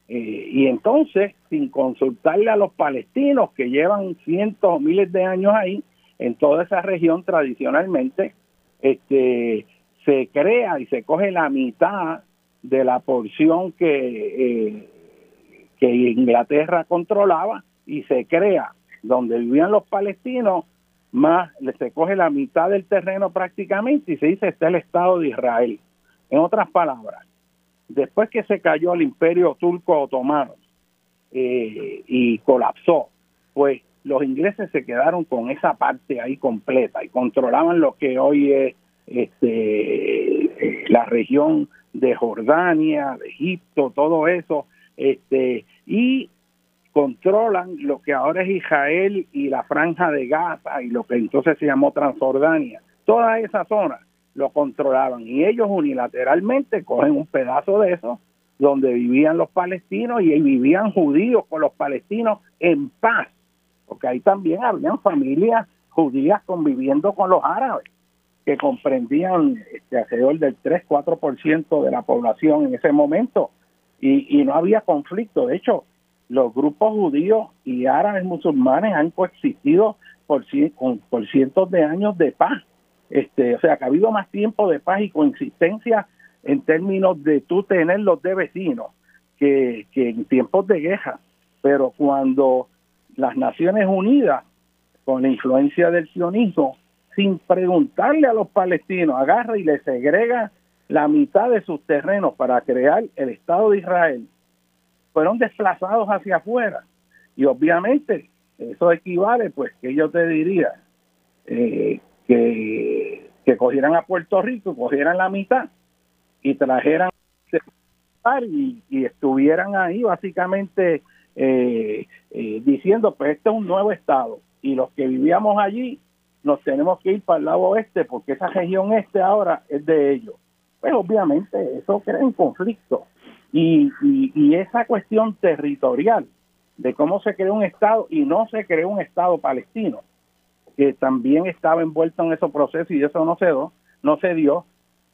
Eh, y entonces, sin consultarle a los palestinos que llevan cientos o miles de años ahí, en toda esa región tradicionalmente, este, se crea y se coge la mitad de la porción que, eh, que Inglaterra controlaba y se crea donde vivían los palestinos, más se coge la mitad del terreno prácticamente y se dice está el Estado de Israel. En otras palabras, después que se cayó el imperio turco otomano eh, y colapsó, pues los ingleses se quedaron con esa parte ahí completa y controlaban lo que hoy es este, la región de Jordania, de Egipto, todo eso, este, y controlan lo que ahora es Israel y la franja de Gaza y lo que entonces se llamó Transjordania. Toda esa zona lo controlaban y ellos unilateralmente cogen un pedazo de eso donde vivían los palestinos y vivían judíos con los palestinos en paz, porque ahí también habían familias judías conviviendo con los árabes que comprendían este, alrededor del 3-4% de la población en ese momento y, no había conflicto. De hecho, los grupos judíos y árabes musulmanes han coexistido por, por cientos de años de paz. Este, o sea, que ha habido más tiempo de paz y coexistencia en términos de tú tenerlos de vecinos que, que en tiempos de guerra. Pero cuando las Naciones Unidas, con la influencia del sionismo, sin preguntarle a los palestinos, agarra y le segrega la mitad de sus terrenos para crear el Estado de Israel, fueron desplazados hacia afuera. Y obviamente eso equivale, pues, que yo te diría, eh, que, que cogieran a Puerto Rico, cogieran la mitad y trajeran y, y estuvieran ahí básicamente eh, eh, diciendo, pues este es un nuevo Estado y los que vivíamos allí nos tenemos que ir para el lado oeste porque esa región este ahora es de ellos. Pues obviamente eso crea un conflicto. Y, y, esa cuestión territorial de cómo se creó un Estado y no se creó un Estado palestino, que también estaba envuelto en ese proceso y eso no se dio, no se dio,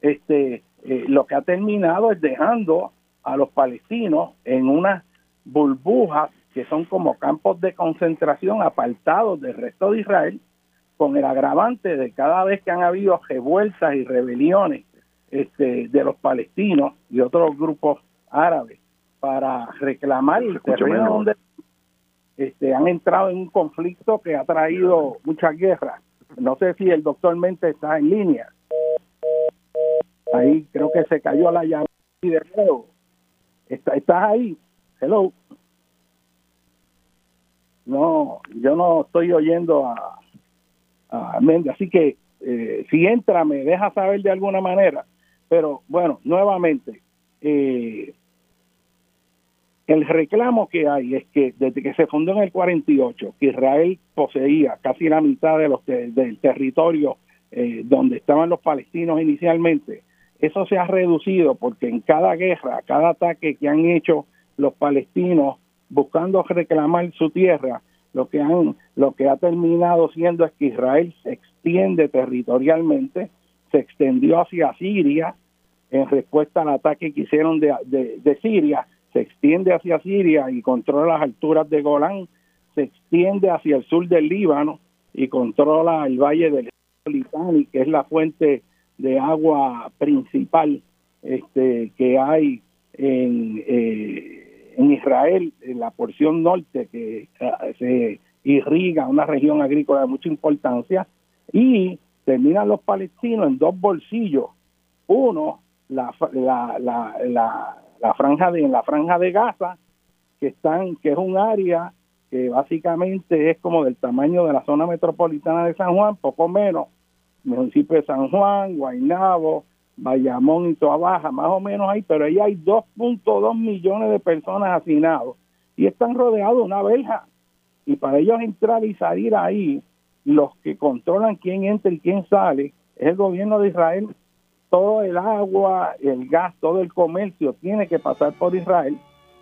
este, eh, lo que ha terminado es dejando a los palestinos en unas burbujas que son como campos de concentración apartados del resto de Israel, con el agravante de cada vez que han habido revueltas y rebeliones este, de los palestinos y otros grupos árabes para reclamar el terreno donde este, han entrado en un conflicto que ha traído muchas guerras. No sé si el doctor Mente está en línea. Ahí creo que se cayó la llamada de nuevo. ¿Está, ¿Estás ahí? Hello. No, yo no estoy oyendo a, a Así que eh, si entra, me deja saber de alguna manera. Pero bueno, nuevamente, eh, el reclamo que hay es que desde que se fundó en el 48, que Israel poseía casi la mitad de los del territorio eh, donde estaban los palestinos inicialmente, eso se ha reducido porque en cada guerra, cada ataque que han hecho los palestinos buscando reclamar su tierra, lo que han lo que ha terminado siendo es que Israel se extiende territorialmente, se extendió hacia Siria en respuesta al ataque que hicieron de, de Siria se extiende hacia Siria y controla las alturas de Golán, se extiende hacia el sur del Líbano y controla el valle del Litani, que es la fuente de agua principal este, que hay en, eh, en Israel, en la porción norte que eh, se irriga una región agrícola de mucha importancia, y terminan los palestinos en dos bolsillos. Uno, la, la, la la franja de en la franja de Gaza que están que es un área que básicamente es como del tamaño de la zona metropolitana de San Juan, poco menos, municipio de San Juan, Guaynabo, Bayamón y Toa Baja, más o menos ahí, pero ahí hay 2.2 millones de personas hacinados y están rodeados de una verja. Y para ellos entrar y salir ahí, los que controlan quién entra y quién sale es el gobierno de Israel todo el agua, el gas, todo el comercio tiene que pasar por Israel,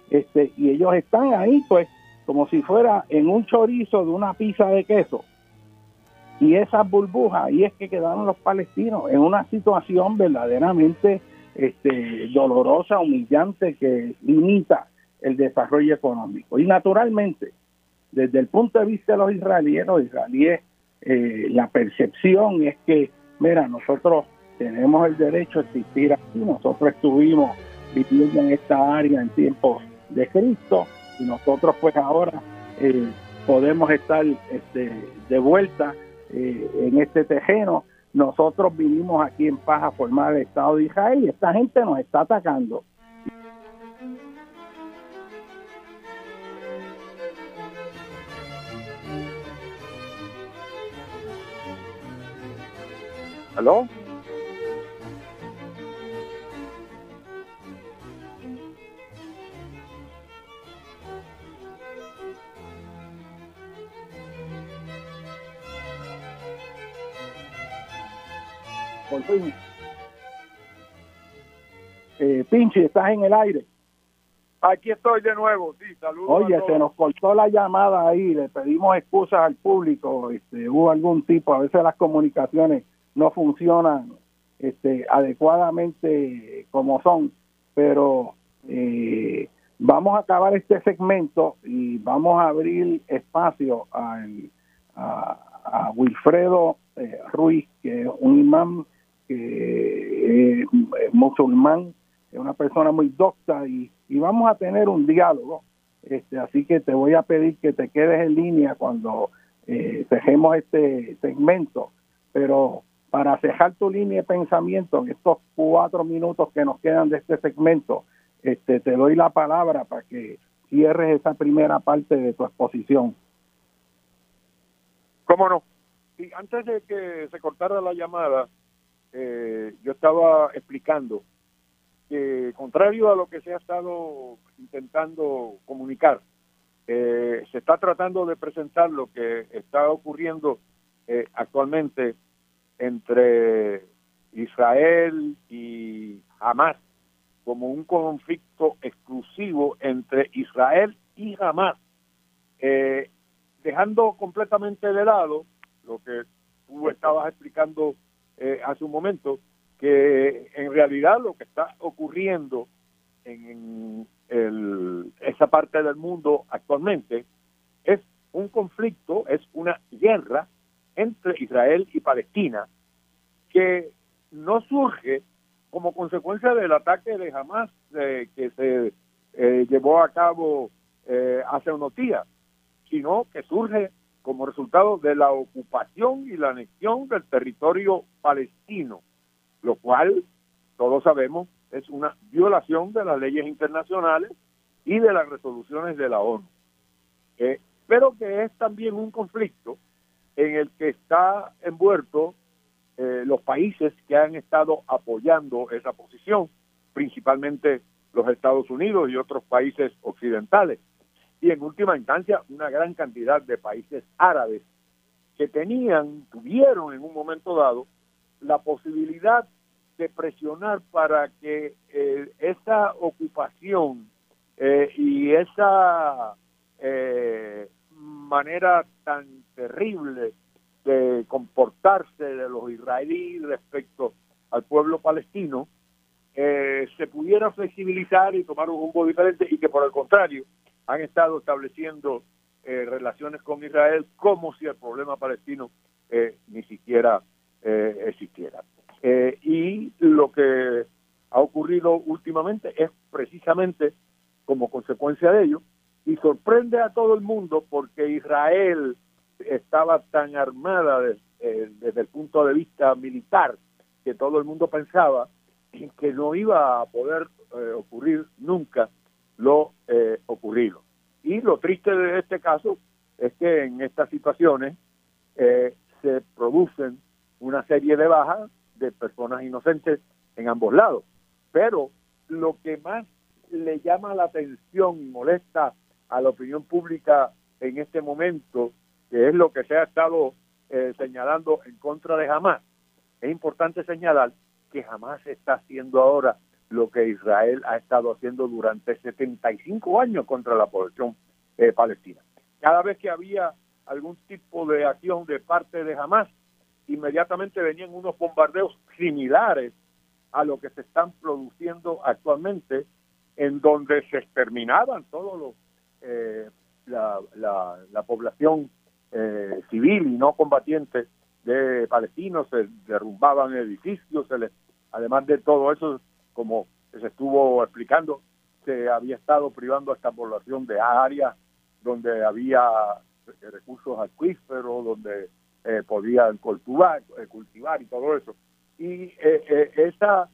este, y ellos están ahí, pues, como si fuera en un chorizo de una pizza de queso. Y esas burbujas, y es que quedaron los palestinos en una situación verdaderamente este, dolorosa, humillante, que limita el desarrollo económico. Y naturalmente, desde el punto de vista de los israelíes, israelíes, eh, la percepción es que, mira, nosotros tenemos el derecho a existir aquí. Nosotros estuvimos viviendo en esta área en tiempos de Cristo y nosotros pues ahora eh, podemos estar este, de vuelta eh, en este terreno. Nosotros vivimos aquí en paz a formar el Estado de Israel y esta gente nos está atacando. ¿Aló? Por fin. Eh, Pinchi, estás en el aire. Aquí estoy de nuevo, sí, saludos. Oye, se nos cortó la llamada ahí, le pedimos excusas al público, este, hubo algún tipo, a veces las comunicaciones no funcionan este, adecuadamente como son, pero eh, vamos a acabar este segmento y vamos a abrir espacio a, a Wilfredo eh, Ruiz, que es un imán que es musulmán, es una persona muy docta y, vamos a tener un diálogo. Este, así que te voy a pedir que te quedes en línea cuando eh, este segmento, pero para cejar tu línea de pensamiento en estos cuatro minutos que nos quedan de este segmento, este, te doy la palabra para que cierres esa primera parte de tu exposición. ¿Cómo no? Y antes de que se cortara la llamada, eh, yo estaba explicando que contrario a lo que se ha estado intentando comunicar, eh, se está tratando de presentar lo que está ocurriendo eh, actualmente entre Israel y Hamas como un conflicto exclusivo entre Israel y Hamas, dejando completamente de lado lo que tú estabas explicando eh, hace un momento, que en realidad lo que está ocurriendo en esa parte del mundo actualmente es un conflicto, es una guerra entre Israel y Palestina que no surge como consecuencia del ataque de Hamas que se eh, llevó a cabo eh, hace unos días, sino que surge como resultado de la ocupación y la anexión del territorio palestino, lo cual todos sabemos es una violación de las leyes internacionales y de las resoluciones de la ONU. Eh, pero que es también un conflicto en el que está envuelto eh, los países que han estado apoyando esa posición, principalmente los Estados Unidos y otros países occidentales. Y en última instancia, una gran cantidad de países árabes que tenían, tuvieron en un momento dado, la posibilidad de presionar para que eh, esa ocupación eh, y esa eh, manera tan terrible de comportarse de los israelíes respecto al pueblo palestino eh, se pudiera flexibilizar y tomar un rumbo diferente y que por el contrario han estado estableciendo eh, relaciones con Israel como si el problema palestino eh, ni siquiera existiera. y lo que ha ocurrido últimamente es precisamente como consecuencia de ello y sorprende a todo el mundo porque Israel estaba tan armada desde el punto de vista militar que todo el mundo pensaba que no iba a poder eh, ocurrir nunca lo eh, ocurrido. Y lo triste de este caso es que en estas situaciones eh, se producen una serie de bajas de personas inocentes en ambos lados. Pero lo que más le llama la atención y molesta a la opinión pública en este momento, que es lo que se ha estado señalando en contra de Hamas, es importante señalar que jamás está haciendo ahora lo que Israel ha estado haciendo durante 75 años contra la población eh, palestina. Cada vez que había algún tipo de acción de parte de Hamas, inmediatamente venían unos bombardeos similares a lo que se están produciendo actualmente, en donde se exterminaban todos los eh, la, la, población eh, civil y no combatiente de palestinos, se derrumbaban edificios, se les, además de todo eso, como se estuvo explicando, se había estado privando a esta población de áreas donde había recursos acuíferos, donde eh, podían cultivar, eh, cultivar y todo eso. Y eh, esa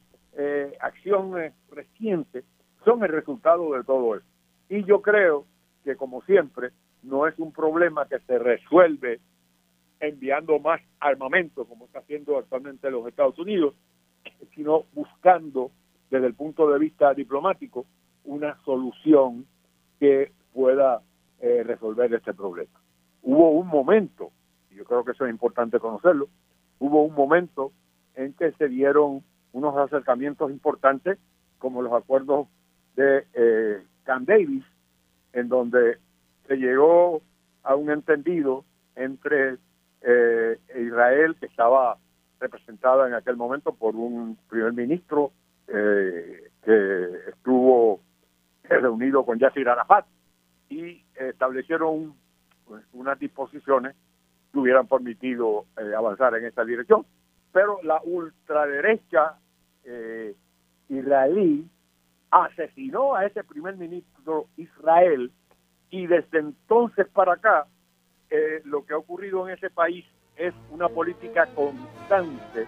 acción reciente son el resultado de todo eso. Y yo creo que, como siempre, no es un problema que se resuelve enviando más armamento, como está haciendo actualmente los Estados Unidos, sino buscando desde el punto de vista diplomático una solución que pueda eh, resolver este problema. Hubo un momento, y yo creo que eso es importante conocerlo, hubo un momento en que se dieron unos acercamientos importantes, como los acuerdos de eh, Camp Davis, en donde se llegó a un entendido entre eh, Israel, que estaba representada en aquel momento por un primer ministro eh, que estuvo reunido con Yasir Arafat y establecieron pues, unas disposiciones que hubieran permitido eh, avanzar en esta dirección. Pero la ultraderecha israelí asesinó a ese primer ministro Israel y desde entonces para acá eh, lo que ha ocurrido en ese país es una política constante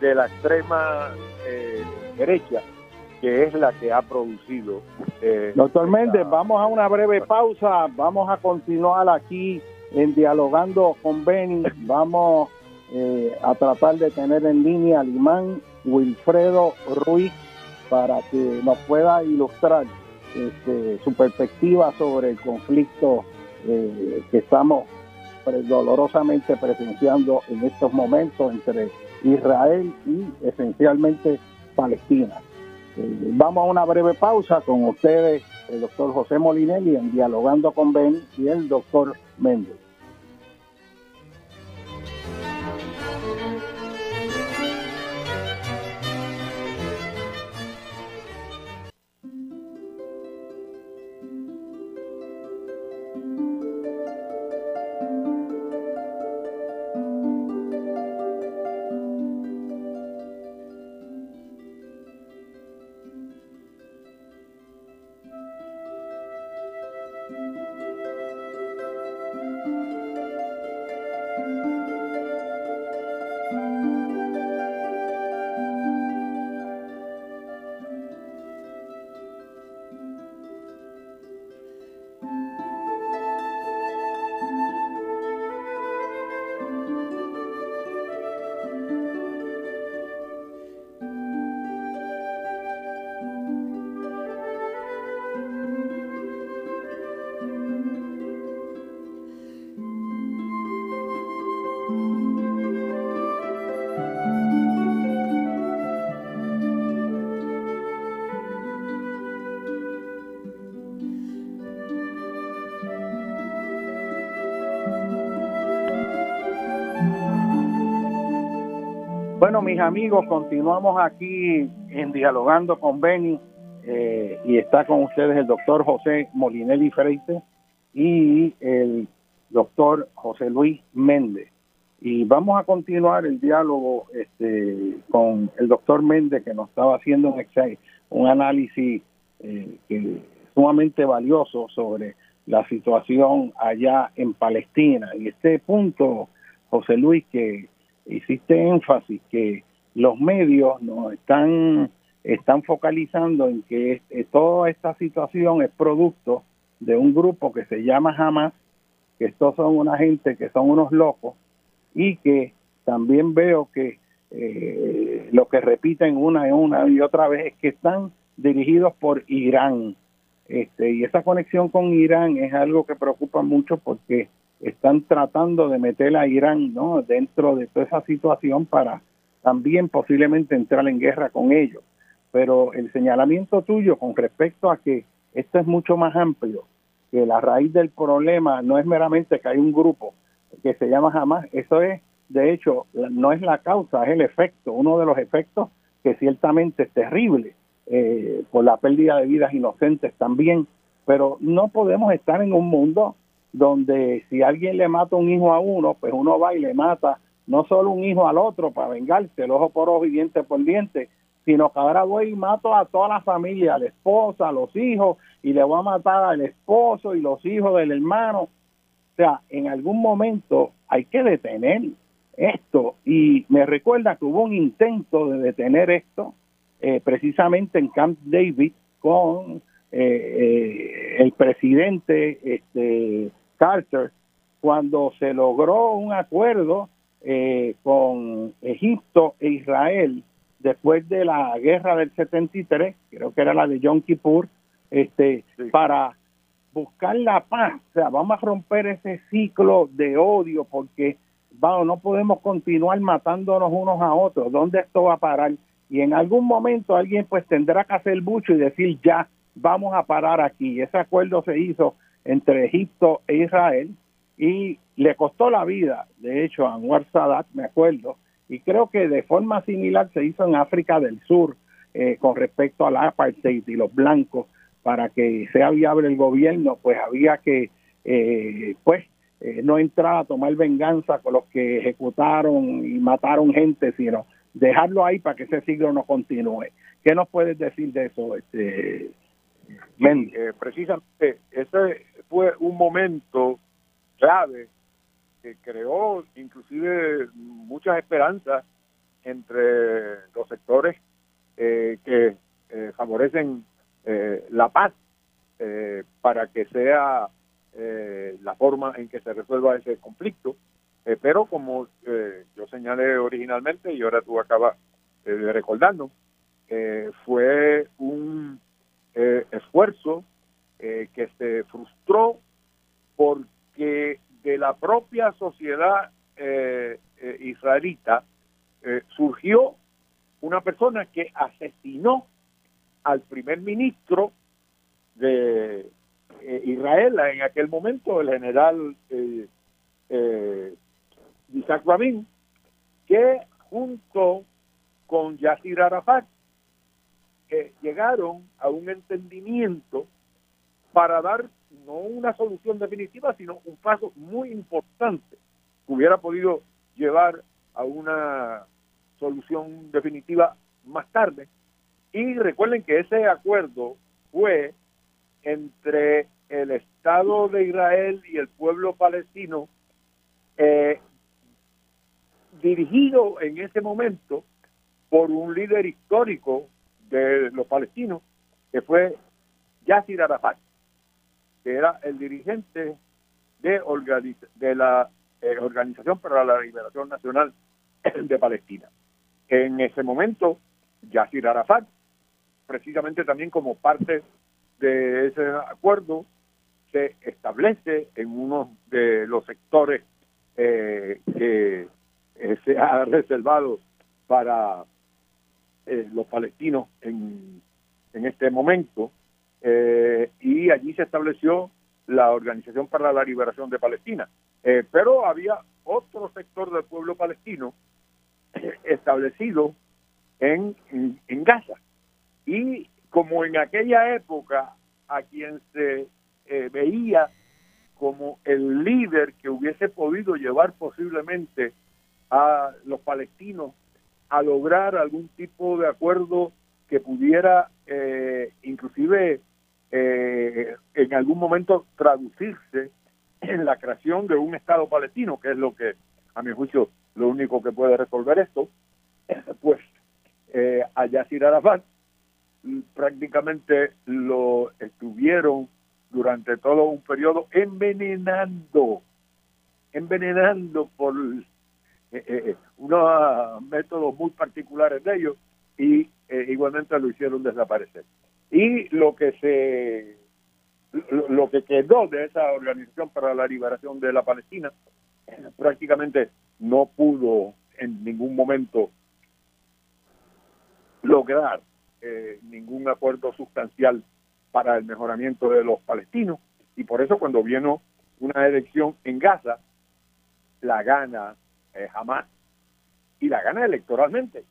de la extrema eh, derecha, que es la que ha producido. Eh, Doctor Méndez, vamos a una breve pausa, vamos a continuar aquí en dialogando con Benny, vamos a tratar de tener en línea al imán Wilfredo Ruiz para que nos pueda ilustrar este, su perspectiva sobre el conflicto eh, que estamos dolorosamente presenciando en estos momentos entre Israel y esencialmente Palestina. Eh, vamos a una breve pausa con ustedes, el doctor José Molinelli, en Dialogando con Ben y el doctor Méndez. Bueno, mis amigos, continuamos aquí en Dialogando con Benny eh, y está con ustedes el doctor José Molinelli Freite y el doctor José Luis Méndez. Y vamos a continuar el diálogo este, con el doctor Méndez que nos estaba haciendo un, análisis eh, sumamente valioso sobre la situación allá en Palestina. Y este punto, José Luis, que hiciste énfasis que los medios nos están, están focalizando en que toda esta situación es producto de un grupo que se llama Hamas, que estos son una gente que son unos locos y que también veo que eh, lo que repiten una y una y otra vez es que están dirigidos por Irán. Este, y esa conexión con Irán es algo que preocupa mucho porque están tratando de meter a Irán ¿no? dentro de toda esa situación para también posiblemente entrar en guerra con ellos. Pero el señalamiento tuyo con respecto a que esto es mucho más amplio, que la raíz del problema no es meramente que hay un grupo que se llama jamás, eso es, de hecho, no es la causa, es el efecto, uno de los efectos que ciertamente es terrible eh, por la pérdida de vidas inocentes también, pero no podemos estar en un mundo donde si alguien le mata un hijo a uno, pues uno va y le mata no solo un hijo al otro para vengarse, el ojo por ojo y diente por diente, sino que ahora voy y mato a toda la familia, a la esposa, a los hijos, y le voy a matar al esposo y los hijos del hermano. O sea, en algún momento hay que detener esto. Y me recuerda que hubo un intento de detener esto eh, precisamente en Camp David con eh, eh, el presidente este, Carter cuando se logró un acuerdo eh, con Egipto e Israel después de la guerra del 73, creo que era la de Yom Kippur, este, para buscar la paz. O sea, vamos a romper ese ciclo de odio porque vamos, no podemos continuar matándonos unos a otros. ¿Dónde esto va a parar? Y en algún momento alguien pues tendrá que hacer mucho y decir ya, vamos a parar aquí. Ese acuerdo se hizo entre Egipto e Israel y le costó la vida, de hecho, a Anwar Sadat, me acuerdo, y creo que de forma similar se hizo en África del Sur eh, con respecto al apartheid y los blancos, para que sea viable el gobierno, pues había que, eh, pues, eh, no entrar a tomar venganza con los que ejecutaron y mataron gente, sino dejarlo ahí para que ese siglo no continúe. ¿Qué nos puedes decir de eso, este, eh, precisamente ese fue un momento clave que creó inclusive muchas esperanzas entre los sectores eh, que eh, favorecen la paz para que sea la forma en que se resuelva ese conflicto. pero como yo señalé originalmente y ahora tú acabas de recordarnos, fue un eh, esfuerzo eh, que se frustró porque de la propia sociedad eh, israelita surgió una persona que asesinó al primer ministro de Israel en aquel momento, el general Isaac Rabin, que junto con Yasir Arafat llegaron a un entendimiento para dar no una solución definitiva, sino un paso muy importante que hubiera podido llevar a una solución definitiva más tarde. Y recuerden que ese acuerdo fue entre el Estado de Israel y el pueblo palestino, eh, dirigido en ese momento por un líder histórico de los palestinos, que fue Yasir Arafat, que era el dirigente de, la eh, Organización para la Liberación Nacional (clears throat) de Palestina. En ese momento, Yasir Arafat, precisamente también como parte de ese acuerdo, se establece en uno de los sectores eh, que eh, se ha reservado para los palestinos en, en este momento eh, y allí se estableció la Organización para la Liberación de Palestina. Eh, pero había otro sector del pueblo palestino establecido en, en, Gaza. Y como en aquella época a quien se eh, veía como el líder que hubiese podido llevar posiblemente a los palestinos a lograr algún tipo de acuerdo que pudiera eh, inclusive eh, en algún momento traducirse en la creación de un Estado palestino, que es lo que, a mi juicio, lo único que puede resolver esto, (laughs) pues eh, a Yasir Arafat prácticamente lo estuvieron durante todo un periodo envenenando, envenenando por eh, eh, unos métodos muy particulares de ellos y eh, igualmente lo hicieron desaparecer. Y lo que se lo que quedó de esa organización para la liberación de la Palestina prácticamente no pudo en ningún momento lograr ningún acuerdo sustancial para el mejoramiento de los palestinos y por eso cuando vino una elección en Gaza la gana eh, jamás, y la gana electoralmente.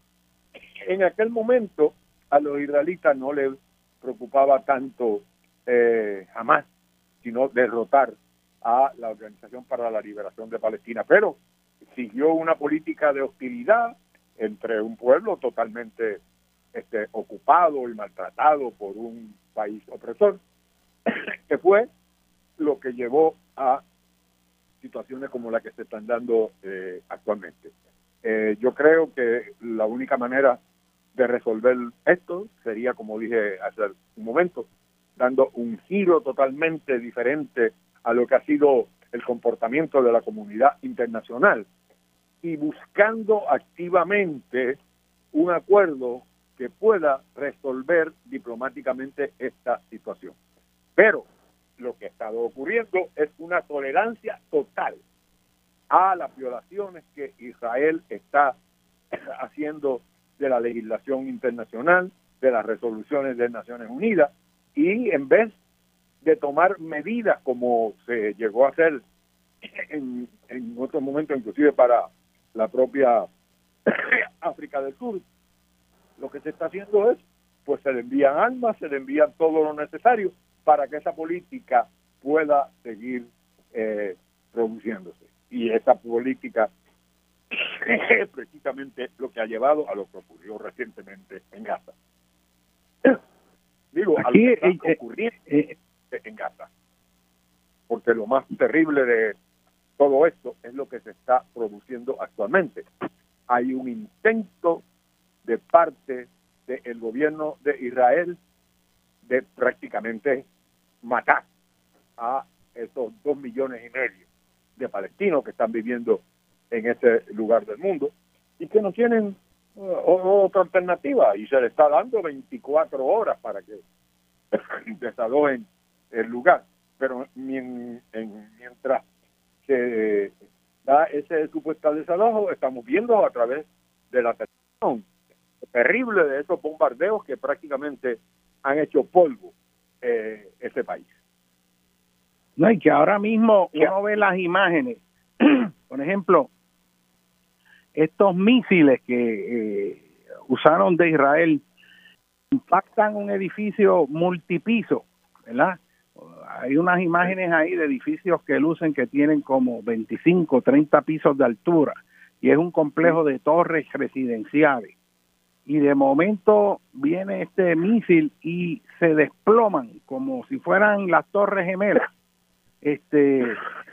En aquel momento a los israelitas no les preocupaba tanto eh, jamás, sino derrotar a la Organización para la Liberación de Palestina, pero siguió una política de hostilidad entre un pueblo totalmente este, ocupado y maltratado por un país opresor, (clears throat) que fue lo que llevó a situaciones como la que se están dando eh, actualmente. Eh, yo creo que la única manera de resolver esto sería, como dije hace un momento, dando un giro totalmente diferente a lo que ha sido el comportamiento de la comunidad internacional y buscando activamente un acuerdo que pueda resolver diplomáticamente esta situación. Pero lo que ha estado ocurriendo es una tolerancia total a las violaciones que Israel está (laughs) haciendo de la legislación internacional, de las resoluciones de Naciones Unidas, y en vez de tomar medidas como se llegó a hacer (clears throat) en, en otro momento, inclusive para la propia (clears throat) África del Sur, lo que se está haciendo es, pues se le envían armas, se le envían todo lo necesario para que esa política pueda seguir eh, produciéndose. Y esa política es (laughs) precisamente lo que ha llevado a lo que ocurrió recientemente en Gaza. Digo, a lo que está eh, ocurriendo eh, en Gaza. Porque lo más terrible de todo esto es lo que se está produciendo actualmente. Hay un intento de parte del gobierno de Israel de prácticamente matar a esos dos millones y medio de palestinos que están viviendo en ese lugar del mundo y que no tienen uh, otra alternativa y se le está dando 24 horas para que (laughs) desalojen el lugar. Pero mientras se da ese supuesto desalojo, estamos viendo a través de la televisión terrible de esos bombardeos que prácticamente han hecho polvo eh, ese país. No, y que ahora mismo uno ve las imágenes, (clears throat) por ejemplo, estos misiles que eh, usaron de Israel impactan un edificio multipiso, ¿verdad? Hay unas imágenes ahí de edificios que lucen que tienen como 25, 30 pisos de altura y es un complejo de torres residenciales y de momento viene este misil y se desploman como si fueran las torres gemelas este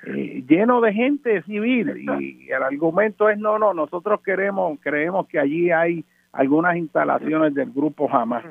eh, lleno de gente civil y el argumento es no no nosotros queremos creemos que allí hay algunas instalaciones del grupo Hamas.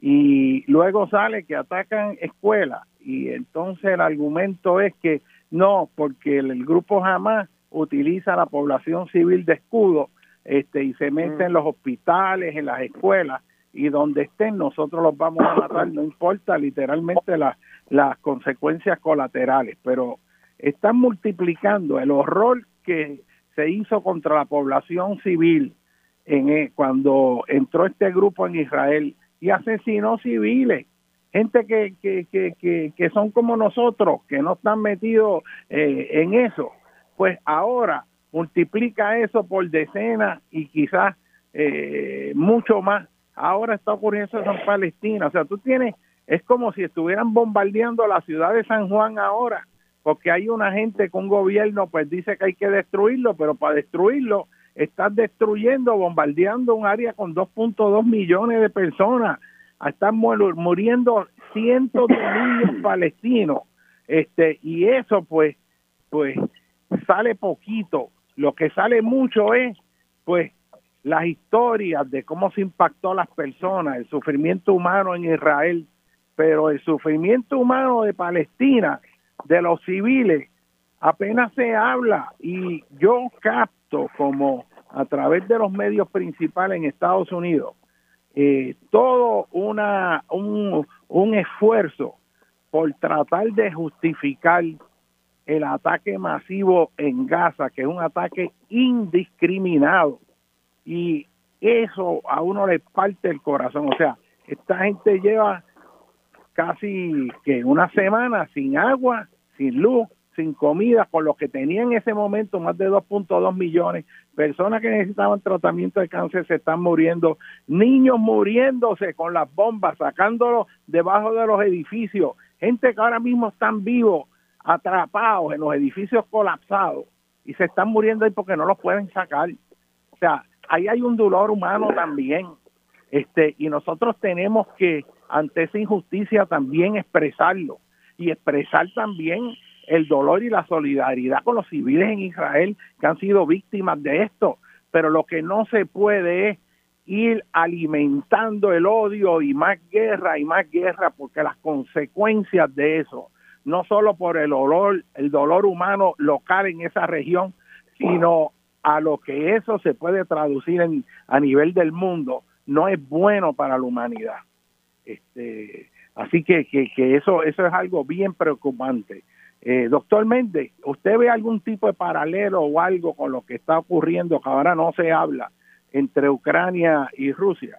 Y luego sale que atacan escuelas y entonces el argumento es que no porque el grupo Hamas utiliza la población civil de escudo este y se meten en los hospitales, en las escuelas y donde estén nosotros los vamos a matar, no importa literalmente las las consecuencias colaterales, pero están multiplicando el horror que se hizo contra la población civil en e, cuando entró este grupo en Israel y asesinó civiles, gente que, que, que, que, son como nosotros, que no están metidos eh, en eso. Pues ahora multiplica eso por decenas y quizás eh, mucho más. Ahora está ocurriendo eso en Palestina. O sea, tú tienes, es como si estuvieran bombardeando la ciudad de San Juan ahora, porque hay una gente con gobierno pues dice que hay que destruirlo, pero para destruirlo estás destruyendo, bombardeando un área con 2.2 millones de personas. Están muriendo cientos de niños palestinos. Este, y eso pues, pues sale poquito. Lo que sale mucho es pues las historias de cómo se impactó a las personas, el sufrimiento humano en Israel, pero el sufrimiento humano de Palestina, de los civiles, apenas se habla y yo capto como a través de los medios principales en Estados Unidos eh, todo una un, un esfuerzo por tratar de justificar el ataque masivo en Gaza, que es un ataque indiscriminado. Y eso a uno le parte el corazón. O sea, esta gente lleva casi que una semana sin agua, sin luz, sin comida, con lo que tenía en ese momento más de 2.2 millones. Personas que necesitaban tratamiento de cáncer se están muriendo. Niños muriéndose con las bombas, sacándolos debajo de los edificios. Gente que ahora mismo están vivos atrapados en los edificios colapsados y se están muriendo ahí porque no los pueden sacar. O sea, ahí hay un dolor humano también. Este, y nosotros tenemos que ante esa injusticia también expresarlo y expresar también el dolor y la solidaridad con los civiles en Israel que han sido víctimas de esto. Pero lo que no se puede es ir alimentando el odio y más guerra y más guerra porque las consecuencias de eso no solo por el dolor, el dolor humano local en esa región, sino a lo que eso se puede traducir en, a nivel del mundo, no es bueno para la humanidad. Este, así que, que, eso, eso es algo bien preocupante. Eh, doctor Méndez, ¿usted ve algún tipo de paralelo o algo con lo que está ocurriendo que ahora no se habla entre Ucrania y Rusia?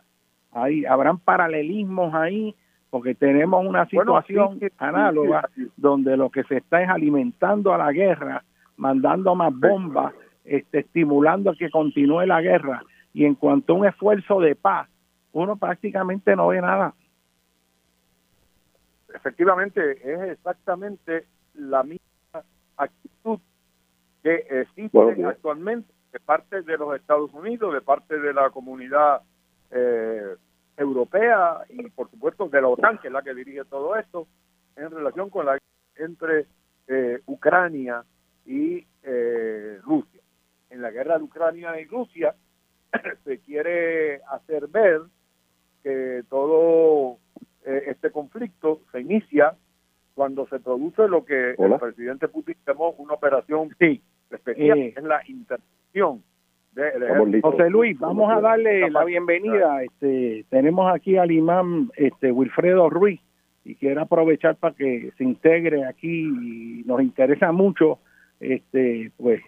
Ahí habrán paralelismos ahí porque tenemos una situación análoga donde lo que se está es alimentando a la guerra, mandando más bombas, este, estimulando que continúe la guerra. Y en cuanto a un esfuerzo de paz, uno prácticamente no ve nada. Efectivamente, es exactamente la misma actitud que existe actualmente de parte de los Estados Unidos, de parte de la comunidad eh, europea y por supuesto de la OTAN, que es la que dirige todo esto, en relación con la entre eh, Ucrania y eh, Rusia. En la guerra de Ucrania y Rusia (clears throat) se quiere hacer ver que todo eh, este conflicto se inicia cuando se produce lo que el presidente Putin llamó una operación sí. especial, es la intervención José Luis, vamos a darle la bienvenida. Este, tenemos aquí al imán este, Wilfredo Ruiz y quiero aprovechar para que se integre aquí y nos interesa mucho este pues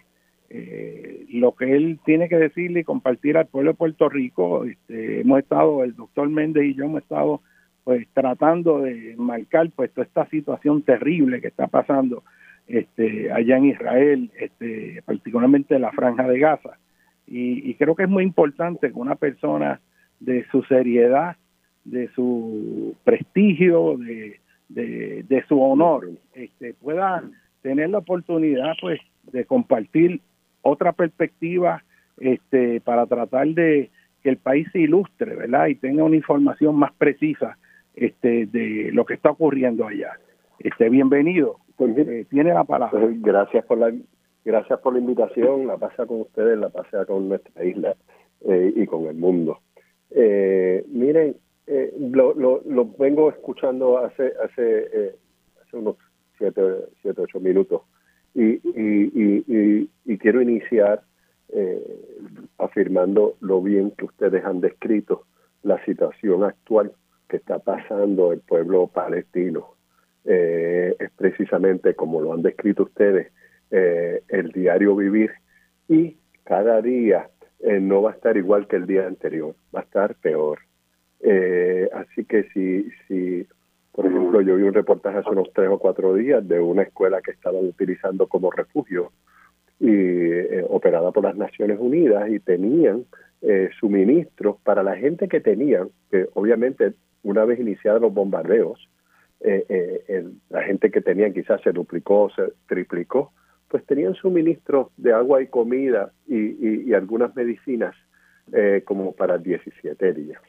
eh, lo que él tiene que decirle y compartir al pueblo de Puerto Rico. Este, hemos estado, el doctor Méndez y yo hemos estado pues tratando de marcar pues toda esta situación terrible que está pasando este, allá en Israel, este, particularmente en la franja de Gaza y, creo que es muy importante que una persona de su seriedad, de su prestigio, de, de, su honor, este, pueda tener la oportunidad pues de compartir otra perspectiva este, para tratar de que el país se ilustre, ¿verdad? Y tenga una información más precisa este, de lo que está ocurriendo allá. Este, bienvenido. Pues, eh, tiene la palabra. Pues, gracias por la Gracias por la invitación, la pasa con ustedes, la pasa con nuestra isla eh, y con el mundo. Eh, miren, eh, lo, lo, lo, vengo escuchando hace hace, hace unos siete, siete, ocho minutos y, y, y, y quiero iniciar afirmando lo bien que ustedes han descrito la situación actual que está pasando el pueblo palestino. es precisamente como lo han descrito ustedes, eh, el diario vivir y cada día eh, no va a estar igual que el día anterior, va a estar peor. Eh, así que si, si, por ejemplo, yo vi un reportaje hace unos tres o cuatro días de una escuela que estaban utilizando como refugio y, eh, operada por las Naciones Unidas y tenían eh, suministros para la gente que tenían, que obviamente una vez iniciados los bombardeos, eh, la gente que tenían quizás se duplicó, se triplicó, pues tenían suministros de agua y comida y, y algunas medicinas como para 17 días.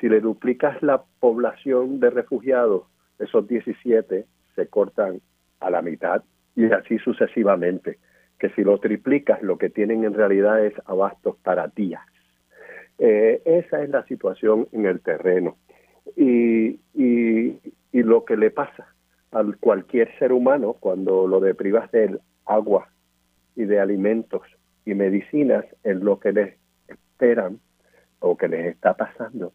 Si le duplicas la población de refugiados, esos 17 se cortan a la mitad y así sucesivamente, que si lo triplicas lo que tienen en realidad es abastos para días. Eh, esa es la situación en el terreno. Y, y, y, lo que le pasa a cualquier ser humano cuando lo deprivas de agua y de alimentos y medicinas es lo que les esperan o que les está pasando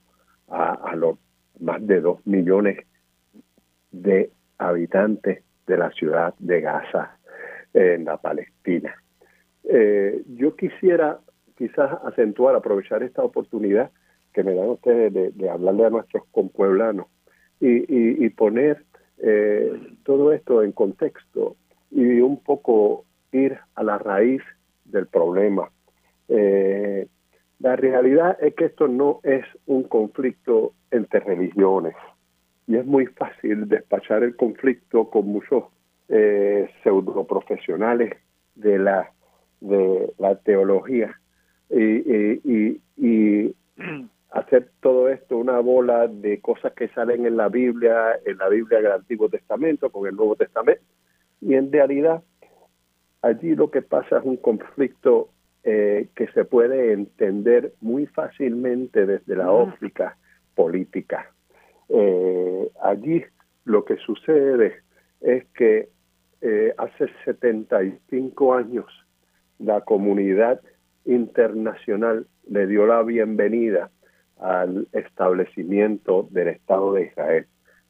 a, a los más de dos millones de habitantes de la ciudad de Gaza en la Palestina. Eh, yo quisiera quizás acentuar, aprovechar esta oportunidad que me dan ustedes de, hablarle a nuestros compueblanos y, poner eh, todo esto en contexto y un poco ir a la raíz del problema. Eh, la realidad es que esto no es un conflicto entre religiones y es muy fácil despachar el conflicto con muchos eh, pseudo profesionales de la de la teología y, y, hacer todo esto una bola de cosas que salen en la Biblia, en la Biblia del Antiguo Testamento, con el Nuevo Testamento. Y en realidad, allí lo que pasa es un conflicto eh, que se puede entender muy fácilmente desde la óptica política. Eh, allí lo que sucede es que eh, hace 75 años la comunidad internacional le dio la bienvenida al establecimiento del Estado de Israel.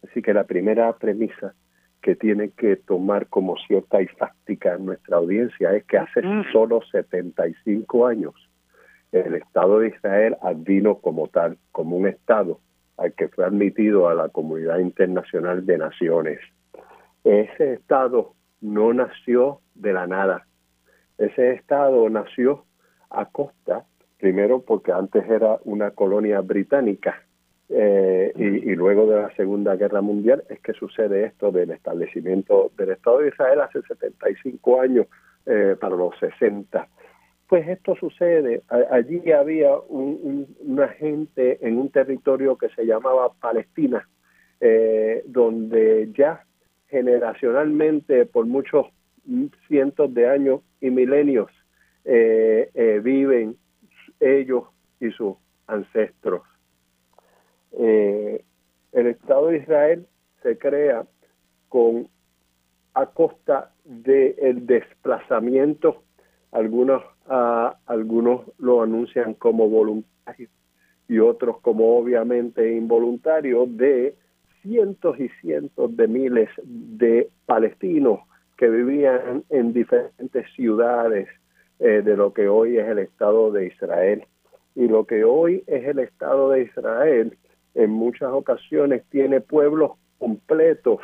Así que la primera premisa que tiene que tomar como cierta y fáctica en nuestra audiencia es que hace mm. solo 75 años el Estado de Israel vino como tal, como un Estado al que fue admitido a la comunidad internacional de naciones. Ese Estado no nació de la nada. Ese Estado nació a costa, primero porque antes era una colonia británica eh, y, luego de la Segunda Guerra Mundial es que sucede esto del establecimiento del Estado de Israel hace 75 años eh, para los 60 pues esto sucede. Allí había una gente en un territorio que se llamaba Palestina, eh, donde ya generacionalmente, por muchos cientos de años y milenios, eh, eh, viven ellos y sus ancestros. El Estado de Israel se crea con a costa del desplazamiento algunos, algunos lo anuncian como voluntarios y otros como obviamente involuntarios de cientos y cientos de miles de palestinos que vivían en diferentes ciudades eh, de lo que hoy es el Estado de Israel. Y lo que hoy es el Estado de Israel en muchas ocasiones tiene pueblos completos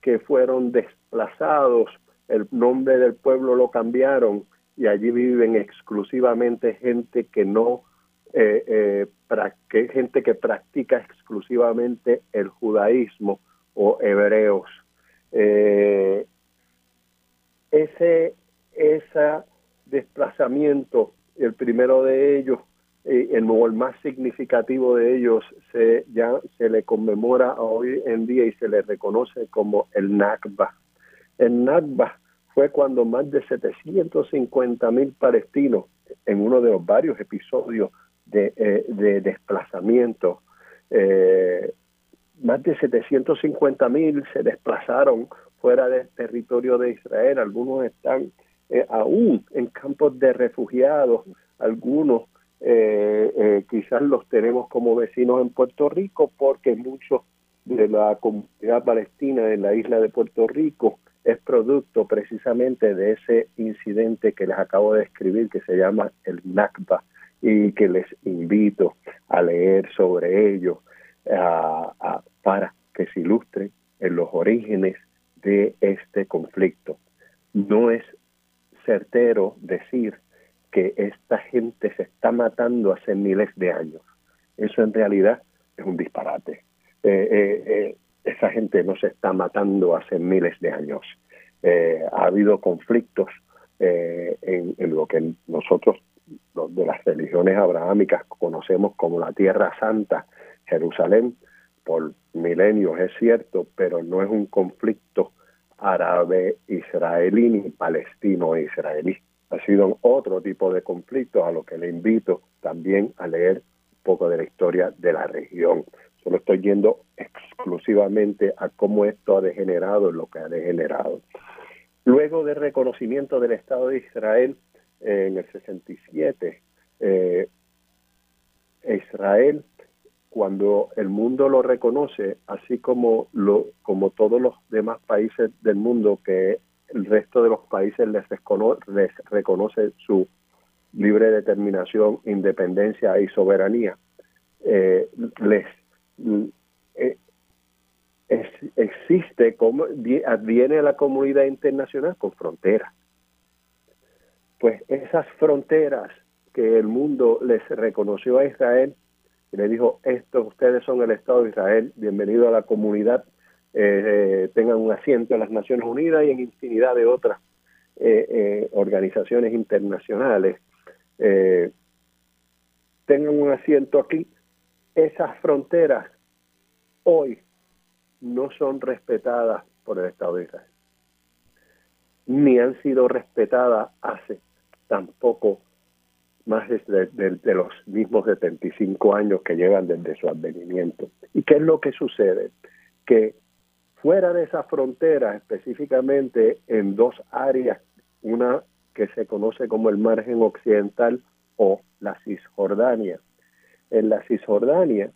que fueron desplazados, el nombre del pueblo lo cambiaron y allí viven exclusivamente gente que no eh, eh gente que practica exclusivamente el judaísmo o hebreos. Eh, ese desplazamiento, el primero de ellos, eh, el, más significativo de ellos, se, ya se le conmemora hoy en día y se le reconoce como el Nakba. El Nakba fue cuando más de 750 mil palestinos, en uno de los varios episodios de, eh, desplazamiento, eh, más de 750 mil se desplazaron fuera del territorio de Israel, algunos están eh, aún en campos de refugiados, algunos quizás los tenemos como vecinos en Puerto Rico porque muchos de la comunidad palestina en la isla de Puerto Rico es producto precisamente de ese incidente que les acabo de escribir que se llama el Nakba y que les invito a leer sobre ello para que se ilustren en los orígenes de este conflicto. No es certero decir que esta gente se está matando hace miles de años. Eso en realidad es un disparate. Eh, eh, eh, esa gente no se está matando hace miles de años. ha habido conflictos en, lo que nosotros de las religiones abrahámicas conocemos como la Tierra Santa, Jerusalén, por milenios, es cierto, pero no es un conflicto árabe-israelí ni palestino-israelí. Ha sido otro tipo de conflicto a lo que le invito también a leer un poco de la historia de la región. Solo estoy yendo exclusivamente a cómo esto ha degenerado en lo que ha degenerado. Luego del reconocimiento del Estado de Israel eh, en el 67, eh, Israel cuando el mundo lo reconoce, así como, lo, como todos los demás países del mundo que el resto de los países les, reconoce su libre determinación, independencia y soberanía, eh, les eh, existe como viene la comunidad internacional con fronteras. Pues esas fronteras que el mundo les reconoció a Israel y le dijo, estos ustedes son el Estado de Israel, bienvenido a la comunidad, eh, eh, tengan un asiento en las Naciones Unidas y en infinidad de otras eh, organizaciones internacionales, tengan un asiento aquí. Esas fronteras hoy no son respetadas por el Estado de Israel, ni han sido respetadas hace tampoco más de, de, los mismos 75 años que llevan desde su advenimiento. ¿Y qué es lo que sucede? Que fuera de esa frontera, específicamente en dos áreas, una que se conoce como el margen occidental o la Cisjordania. En la Cisjordania,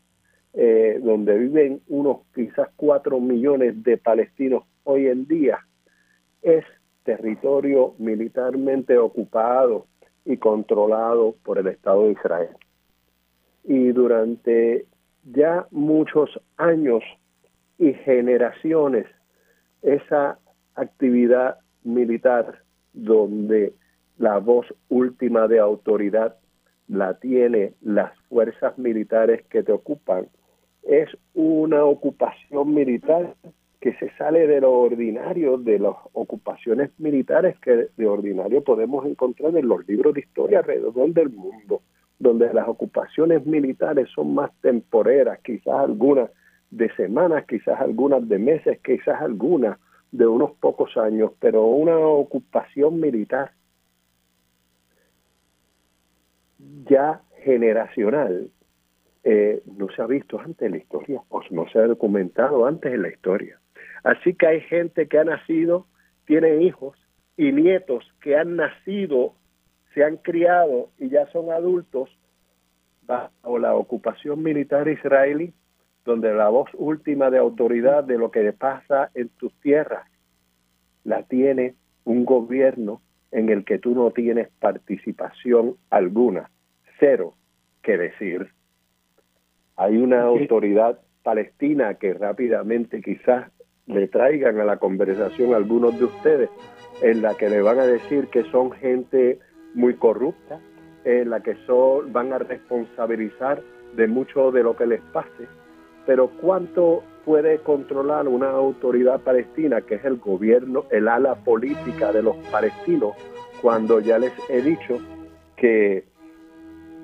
eh, donde viven unos quizás cuatro millones de palestinos hoy en día, es territorio militarmente ocupado y controlado por el Estado de Israel. Y durante ya muchos años y generaciones, esa actividad militar donde la voz última de autoridad la tiene las fuerzas militares que te ocupan, es una ocupación militar que se sale de lo ordinario, de las ocupaciones militares que de ordinario podemos encontrar en los libros de historia alrededor del mundo, donde las ocupaciones militares son más temporeras, quizás algunas de semanas, quizás algunas de meses, quizás algunas de unos pocos años, pero una ocupación militar ya generacional eh, no se ha visto antes en la historia, o no se ha documentado antes en la historia. Así que hay gente que ha nacido, tiene hijos y nietos que han nacido, se han criado y ya son adultos bajo la ocupación militar israelí, donde la voz última de autoridad de lo que pasa en tus tierras la tiene un gobierno en el que tú no tienes participación alguna, cero que decir. Hay una autoridad palestina que rápidamente quizás le traigan a la conversación algunos de ustedes, en la que le van a decir que son gente muy corrupta, en la que son, van a responsabilizar de mucho de lo que les pase, pero ¿cuánto puede controlar una autoridad palestina, que es el gobierno, el ala política de los palestinos, cuando ya les he dicho que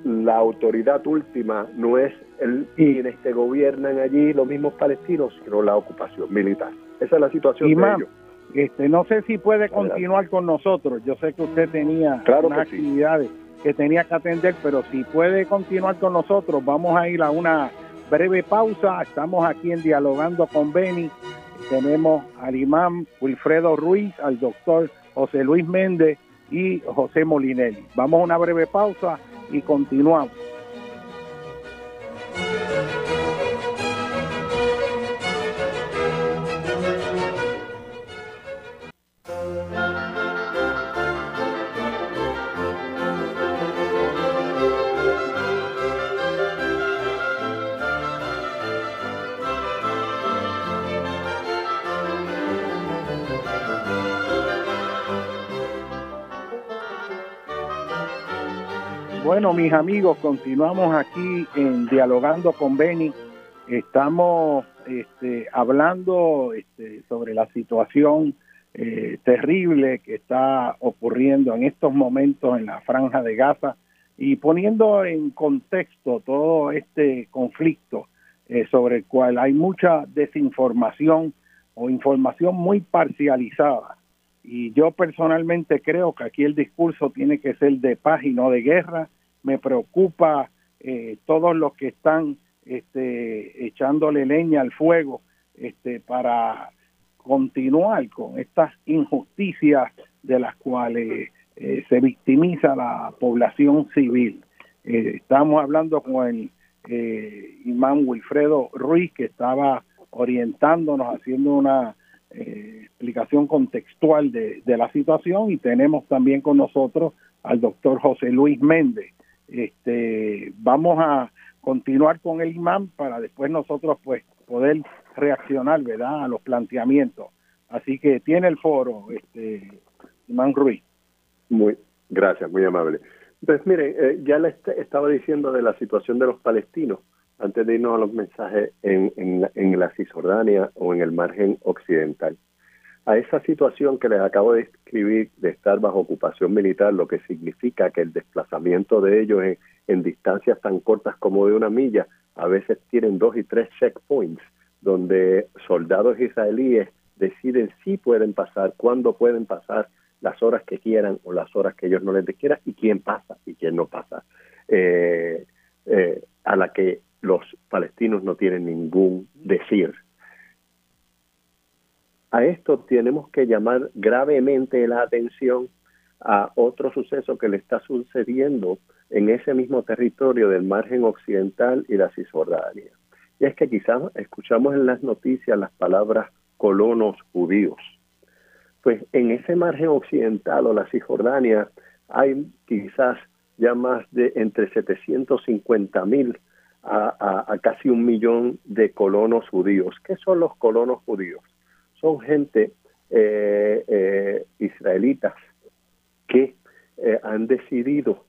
la autoridad última no es el, quienes que gobiernan allí los mismos palestinos, sino la ocupación militar. Esa es la situación de Este, no sé si puede continuar con nosotros. Yo sé que usted tenía unas actividades que tenía que atender, pero si puede continuar con nosotros, vamos a ir a una breve pausa. Estamos aquí en Dialogando con Beni. Tenemos al imán Wilfredo Ruiz, al doctor José Luis Méndez y José Molinelli. Vamos a una breve pausa y continuamos. Bueno, mis amigos, continuamos aquí en Dialogando con Beni. Estamos este, hablando este, sobre la situación eh, terrible que está ocurriendo en estos momentos en la franja de Gaza y poniendo en contexto todo este conflicto eh, sobre el cual hay mucha desinformación o información muy parcializada. Y yo personalmente creo que aquí el discurso tiene que ser de paz y no de guerra. Me preocupa eh, todos los que están este, echándole leña al fuego este, para continuar con estas injusticias de las cuales eh, se victimiza la población civil. Eh, estamos hablando con el eh, imán Wilfredo Ruiz, que estaba orientándonos, haciendo una explicación contextual de, la situación, y tenemos también con nosotros al doctor José Luis Méndez. Este, vamos a continuar con el imán para después nosotros pues poder reaccionar, ¿verdad?, a los planteamientos. Así que tiene el foro, este, imán Ruiz. Muy, gracias, muy amable. Pues mire, eh, ya le estaba diciendo de la situación de los palestinos antes de irnos a los mensajes en, en, en la Cisjordania o en el margen occidental. A esa situación que les acabo de describir de estar bajo ocupación militar, lo que significa que el desplazamiento de ellos en, en distancias tan cortas como de una milla, a veces tienen dos y tres checkpoints donde soldados israelíes deciden si pueden pasar, cuándo pueden pasar, las horas que quieran o las horas que ellos no les quieran y quién pasa y quién no pasa, eh, eh, a la que los palestinos no tienen ningún decir. A esto tenemos que llamar gravemente la atención a otro suceso que le está sucediendo en ese mismo territorio del margen occidental y la Cisjordania. Y es que quizás escuchamos en las noticias las palabras colonos judíos pues en ese margen occidental o la Cisjordania hay quizás ya más de entre 750 mil a, casi un millón de colonos judíos. ¿Qué son los colonos judíos? Son gente eh, eh, israelitas que eh, han decidido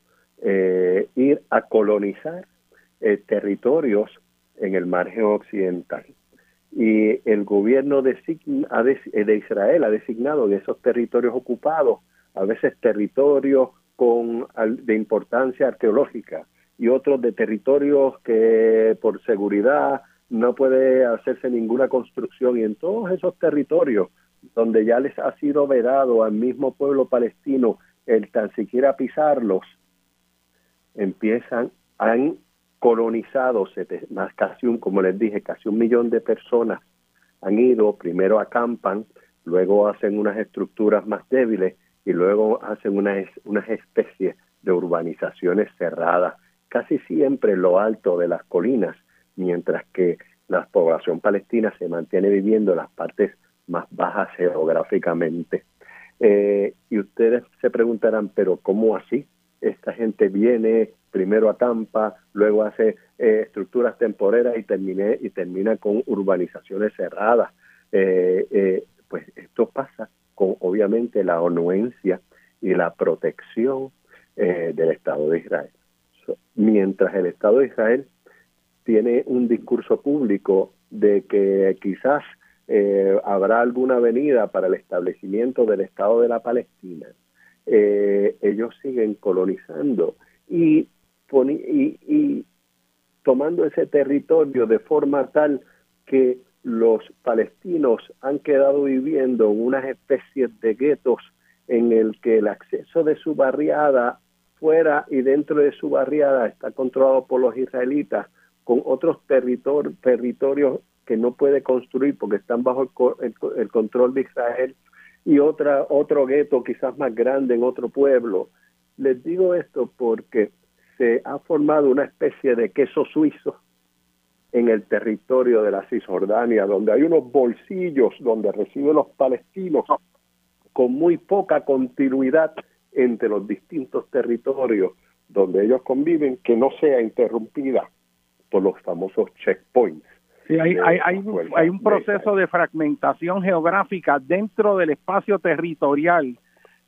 ir a colonizar territorios en el margen occidental. Y el gobierno de, de Israel ha designado en esos territorios ocupados, a veces territorios con de importancia arqueológica y otros de territorios que por seguridad no puede hacerse ninguna construcción y en todos esos territorios donde ya les ha sido vedado al mismo pueblo palestino el tan siquiera pisarlos, empiezan, han colonizado más casi un, como les dije, casi un millón de personas han ido, primero acampan, luego hacen unas estructuras más débiles y luego hacen unas, unas especies de urbanizaciones cerradas, casi siempre en lo alto de las colinas, mientras que la población palestina se mantiene viviendo en las partes más bajas geográficamente. Eh, y ustedes se preguntarán, pero ¿cómo así? Esta gente viene, primero a Tampa, luego hace eh, estructuras temporeras y, terminé, y termina con urbanizaciones cerradas. Eh, eh, pues esto pasa con obviamente la anuencia y la protección del Estado de Israel. mientras el Estado de Israel tiene un discurso público de que quizás habrá alguna avenida para el establecimiento del Estado de la Palestina, ellos siguen colonizando y y, tomando ese territorio de forma tal que los palestinos han quedado viviendo en unas especies de guetos en el que el acceso de su barriada fuera y dentro de su barriada está controlado por los israelitas con otros territorios que no puede construir porque están bajo el, control de Israel y otra otro gueto quizás más grande en otro pueblo. Les digo esto porque se ha formado una especie de queso suizo en el territorio de la Cisjordania, donde hay unos bolsillos donde reciben los palestinos con muy poca continuidad entre los distintos territorios donde ellos conviven, que no sea interrumpida por los famosos checkpoints. Sí, hay, hay, hay, un proceso de fragmentación geográfica dentro del espacio territorial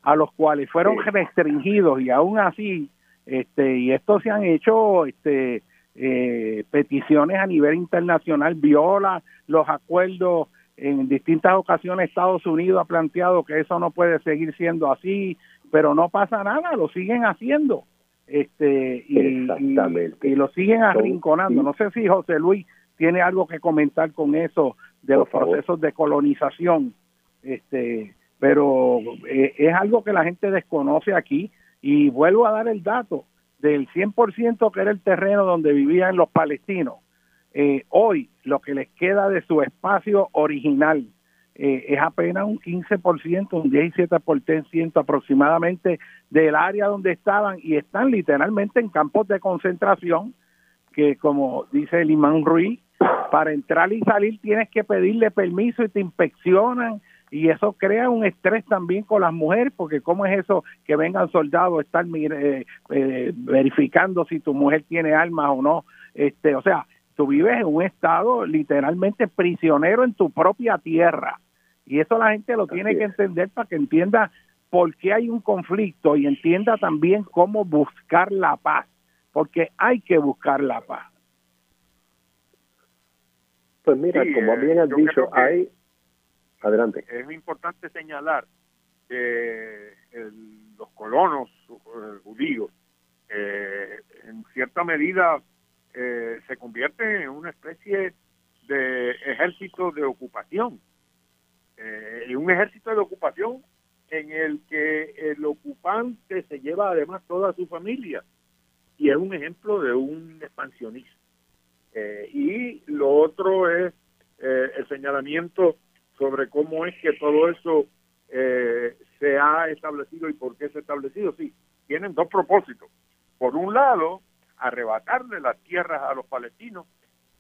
a los cuales fueron restringidos y aún así Este, y esto se han hecho este, eh, peticiones a nivel internacional, viola los acuerdos en distintas ocasiones Estados Unidos ha planteado que eso no puede seguir siendo así, pero no pasa nada, lo siguen haciendo. Este y, y, lo siguen arrinconando. No sé si José Luis tiene algo que comentar con eso de los procesos de colonización. Este, pero eh, es algo que la gente desconoce aquí y vuelvo a dar el dato del 100% que era el terreno donde vivían los palestinos, eh, hoy lo que les queda de su espacio original eh, es apenas un 15%, un 17% aproximadamente del área donde estaban y están literalmente en campos de concentración que como dice el imán Ruiz, para entrar y salir tienes que pedirle permiso y te inspeccionan y eso crea un estrés también con las mujeres, porque cómo es eso que vengan soldados estar eh, eh, verificando si tu mujer tiene armas o no, este, o sea, tú vives en un estado literalmente prisionero en tu propia tierra y eso la gente lo tiene que entender para que entienda por qué hay un conflicto y entienda también cómo buscar la paz, porque hay que buscar la paz. Pues mira, como eh, bien has dicho, hay Adelante. Es importante señalar que los colonos eh, judíos, eh, en cierta medida, eh, se convierten en una especie de ejército de ocupación. Y un ejército de ocupación en el que el ocupante se lleva además toda su familia. Y es un ejemplo de un expansionismo. y lo otro es el señalamiento sobre cómo es que todo eso eh, se ha establecido y por qué se ha establecido. Sí, tienen dos propósitos. Por un lado, arrebatarle las tierras a los palestinos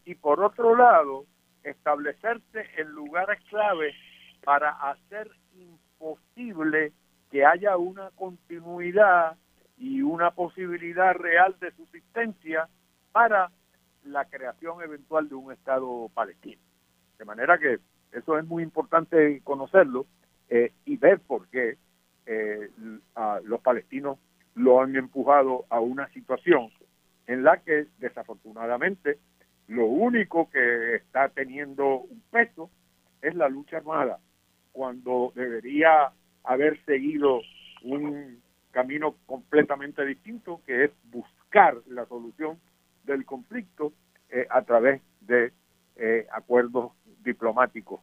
y por otro lado, establecerse en lugares clave para hacer imposible que haya una continuidad y una posibilidad real de subsistencia para la creación eventual de un Estado palestino. De manera que eso es muy importante conocerlo eh, y ver por qué eh, los palestinos lo han empujado a una situación en la que desafortunadamente lo único que está teniendo un peso es la lucha armada, cuando debería haber seguido un camino completamente distinto, que es buscar la solución del conflicto eh, a través de acuerdos diplomáticos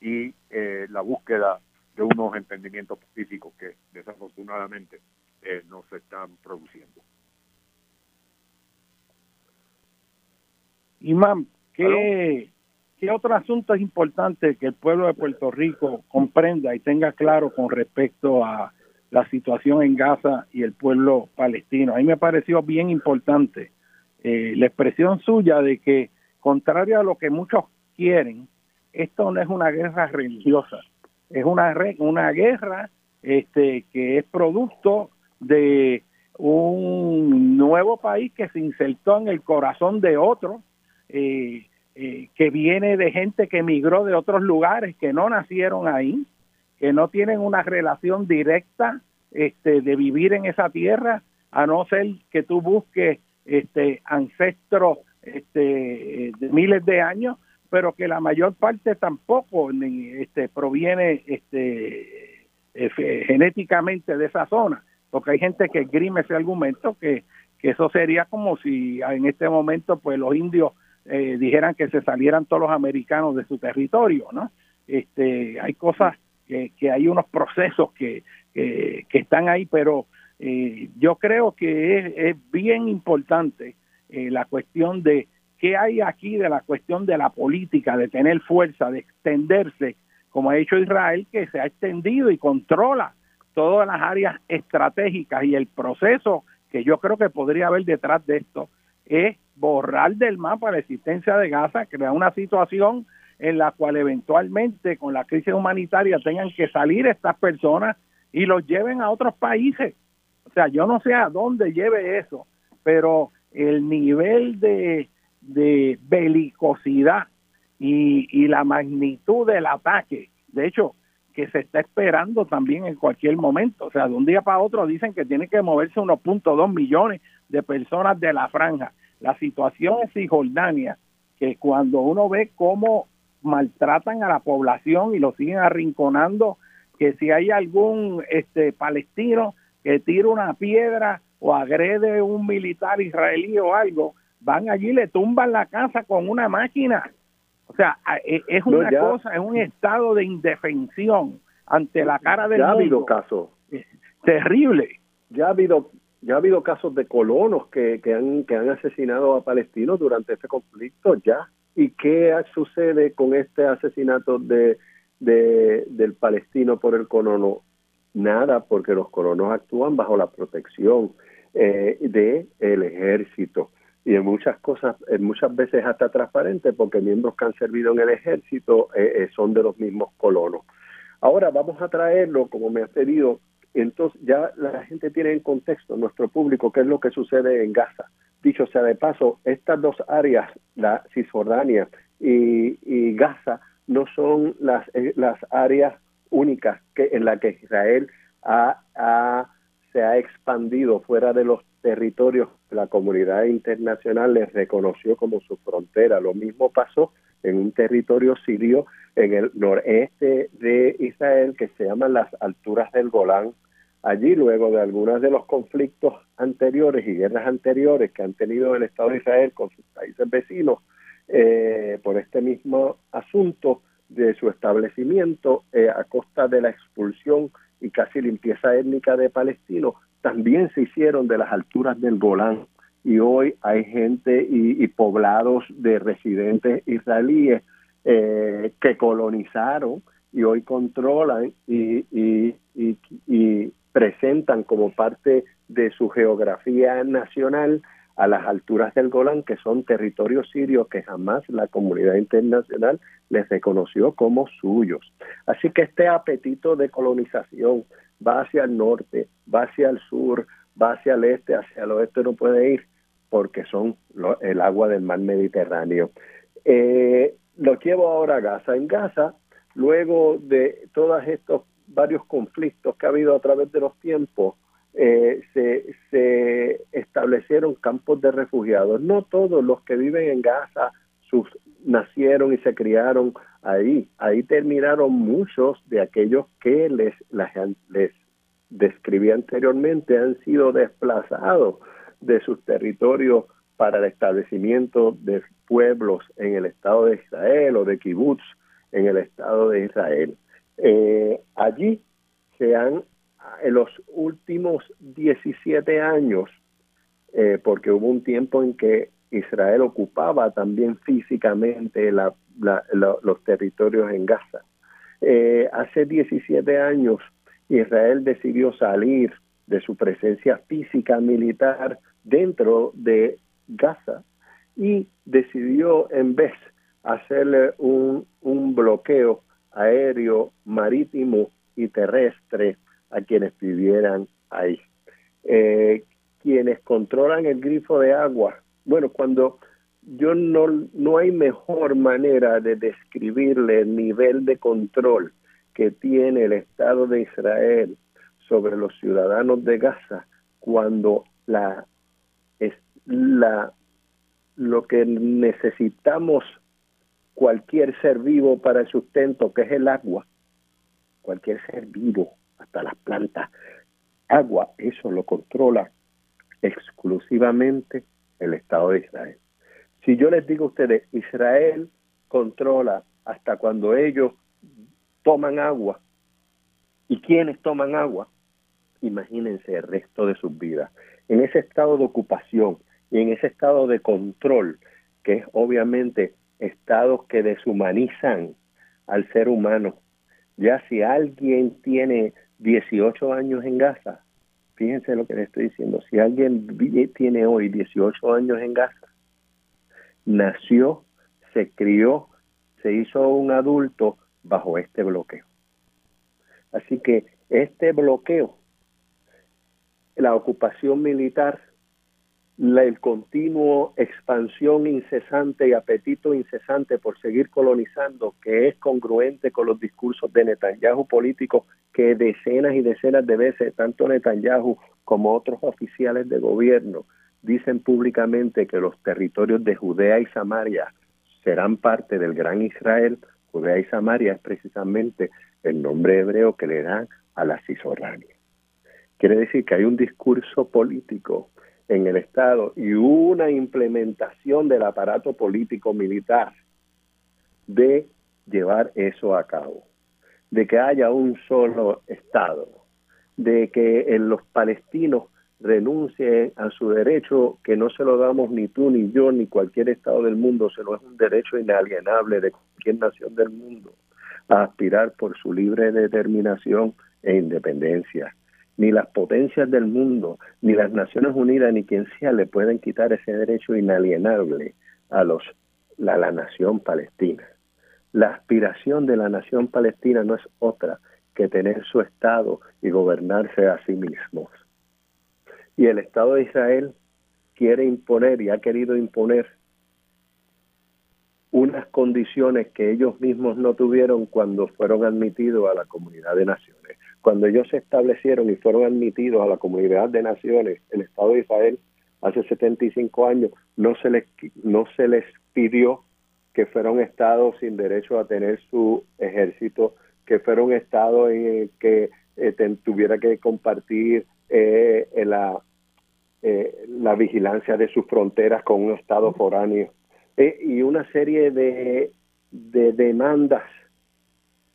y eh, la búsqueda de unos entendimientos pacíficos que desafortunadamente eh, no se están produciendo. Imán, ¿qué, ¿qué otro asunto es importante que el pueblo de Puerto Rico comprenda y tenga claro con respecto a la situación en Gaza y el pueblo palestino? A mí me pareció bien importante eh, la expresión suya de que, contrario a lo que muchos quieren, esto no es una guerra religiosa, es una, una guerra este, que es producto de un nuevo país que se insertó en el corazón de otro, eh, eh, que viene de gente que emigró de otros lugares, que no nacieron ahí, que no tienen una relación directa este, de vivir en esa tierra, a no ser que tú busques este, ancestros este, de miles de años, pero que la mayor parte tampoco este, proviene este, eh, genéticamente de esa zona, porque hay gente que grime ese argumento que, que eso sería como si en este momento pues los indios eh, dijeran que se salieran todos los americanos de su territorio, ¿no? Este, hay cosas que, que hay unos procesos que, que, están ahí, pero eh, yo creo que es, es bien importante la cuestión de ¿Qué hay aquí de la cuestión de la política, de tener fuerza, de extenderse, como ha hecho Israel, que se ha extendido y controla todas las áreas estratégicas y el proceso que yo creo que podría haber detrás de esto es borrar del mapa la existencia de Gaza, crear una situación en la cual eventualmente con la crisis humanitaria tengan que salir estas personas y los lleven a otros países. O sea, yo no sé a dónde lleve eso, pero el nivel de de belicosidad y, y la magnitud del ataque. De hecho, que se está esperando también en cualquier momento. O sea, de un día para otro dicen que tiene que moverse unos puntos dos millones de personas de la franja. La situación en Cisjordania, que cuando uno ve cómo maltratan a la población y lo siguen arrinconando, que si hay algún este palestino que tira una piedra o agrede un militar israelí o algo, van allí y le tumban la casa con una máquina o sea, e, es una cosa, es un estado de indefensión ante la cara del ya ha habido casos. Terrible. Ya ha habido ya ha habido casos de colonos que, que, han, que han asesinado a palestinos durante este conflicto, ya. ¿Y qué sucede con este asesinato de, de, del palestino por el colono? Nada, porque los colonos actúan bajo la protección eh, del el ejército y en muchas cosas, en muchas veces hasta transparente, porque miembros que han servido en el ejército eh, eh, son de los mismos colonos. Ahora vamos a traerlo, como me ha pedido, entonces ya la gente tiene en contexto, nuestro público, qué es lo que sucede en Gaza. Dicho sea de paso, estas dos áreas, la Cisjordania y, y Gaza, no son las, eh, las áreas únicas que en las que Israel ha, se ha expandido fuera de los territorios la comunidad internacional les reconoció como su frontera. Lo mismo pasó en un territorio sirio en el noreste de Israel que se llaman las alturas del Golán. Allí, luego de algunos de los conflictos anteriores y guerras anteriores que han tenido el Estado de Israel con sus países vecinos, eh, por este mismo asunto de su establecimiento eh, a costa de la expulsión y casi limpieza étnica de palestinos, también se hicieron de las alturas del Golán. Y hoy hay gente y, poblados de residentes israelíes eh, que colonizaron y hoy controlan y, y, presentan como parte de su geografía nacional a las alturas del Golán, que son territorios sirios que jamás la comunidad internacional les reconoció como suyos. Así que este apetito de colonización va hacia el norte, va hacia el sur, va hacia el este, hacia el oeste no puede ir porque son el agua del mar Mediterráneo. Eh, lo llevo ahora a Gaza. En Gaza, luego de todos estos varios conflictos que ha habido a través de los tiempos, eh, se, se, establecieron campos de refugiados. No todos los que viven en Gaza sus, nacieron y se criaron ahí. Ahí terminaron muchos de aquellos que les, les describí anteriormente, han sido desplazados de sus territorios para el establecimiento de pueblos en el Estado de Israel o de kibbutz en el Estado de Israel. Eh, allí se han, en los últimos 17 años, eh, porque hubo un tiempo en que Israel ocupaba también físicamente los territorios en Gaza. Eh, hace 17 años Israel decidió salir de su presencia física militar dentro de Gaza y decidió en vez hacerle un, un bloqueo aéreo, marítimo y terrestre a quienes vivieran ahí. Eh, quienes controlan el grifo de agua bueno, cuando yo no, no hay mejor manera de describirle el nivel de control que tiene el Estado de Israel sobre los ciudadanos de Gaza cuando la, es la lo que necesitamos cualquier ser vivo para el sustento, que es el agua, cualquier ser vivo, hasta las plantas, agua, eso lo controla exclusivamente el Estado de Israel. Si yo les digo a ustedes, Israel controla hasta cuando ellos toman agua, ¿y quiénes toman agua? Imagínense el resto de sus vidas. En ese estado de ocupación y en ese estado de control, que es obviamente estados que deshumanizan al ser humano. Ya si alguien tiene 18 años en Gaza, Fíjense lo que le estoy diciendo. Si alguien tiene hoy 18 años en Gaza, nació, se crió, se hizo un adulto bajo este bloqueo. Así que este bloqueo, la ocupación militar, la, el continuo expansión incesante y apetito incesante por seguir colonizando, que es congruente con los discursos de Netanyahu político, que decenas y decenas de veces, tanto Netanyahu como otros oficiales de gobierno, dicen públicamente que los territorios de Judea y Samaria serán parte del gran Israel. Judea y Samaria es precisamente el nombre hebreo que le dan a la Cisjordania. Quiere decir que hay un discurso político en el Estado y una implementación del aparato político militar de llevar eso a cabo, de que haya un solo Estado, de que en los palestinos renuncien a su derecho que no se lo damos ni tú ni yo ni cualquier Estado del mundo, sino es un derecho inalienable de cualquier nación del mundo a aspirar por su libre determinación e independencia ni las potencias del mundo, ni las Naciones Unidas, ni quien sea le pueden quitar ese derecho inalienable a los a la nación palestina. La aspiración de la nación palestina no es otra que tener su Estado y gobernarse a sí mismos. Y el Estado de Israel quiere imponer y ha querido imponer unas condiciones que ellos mismos no tuvieron cuando fueron admitidos a la comunidad de naciones. Cuando ellos se establecieron y fueron admitidos a la comunidad de naciones, el Estado de Israel, hace 75 años, no se les, no se les pidió que fuera un Estado sin derecho a tener su ejército, que fuera un Estado en que eh, tuviera que compartir eh, la, eh, la vigilancia de sus fronteras con un Estado foráneo. Y una serie de, de demandas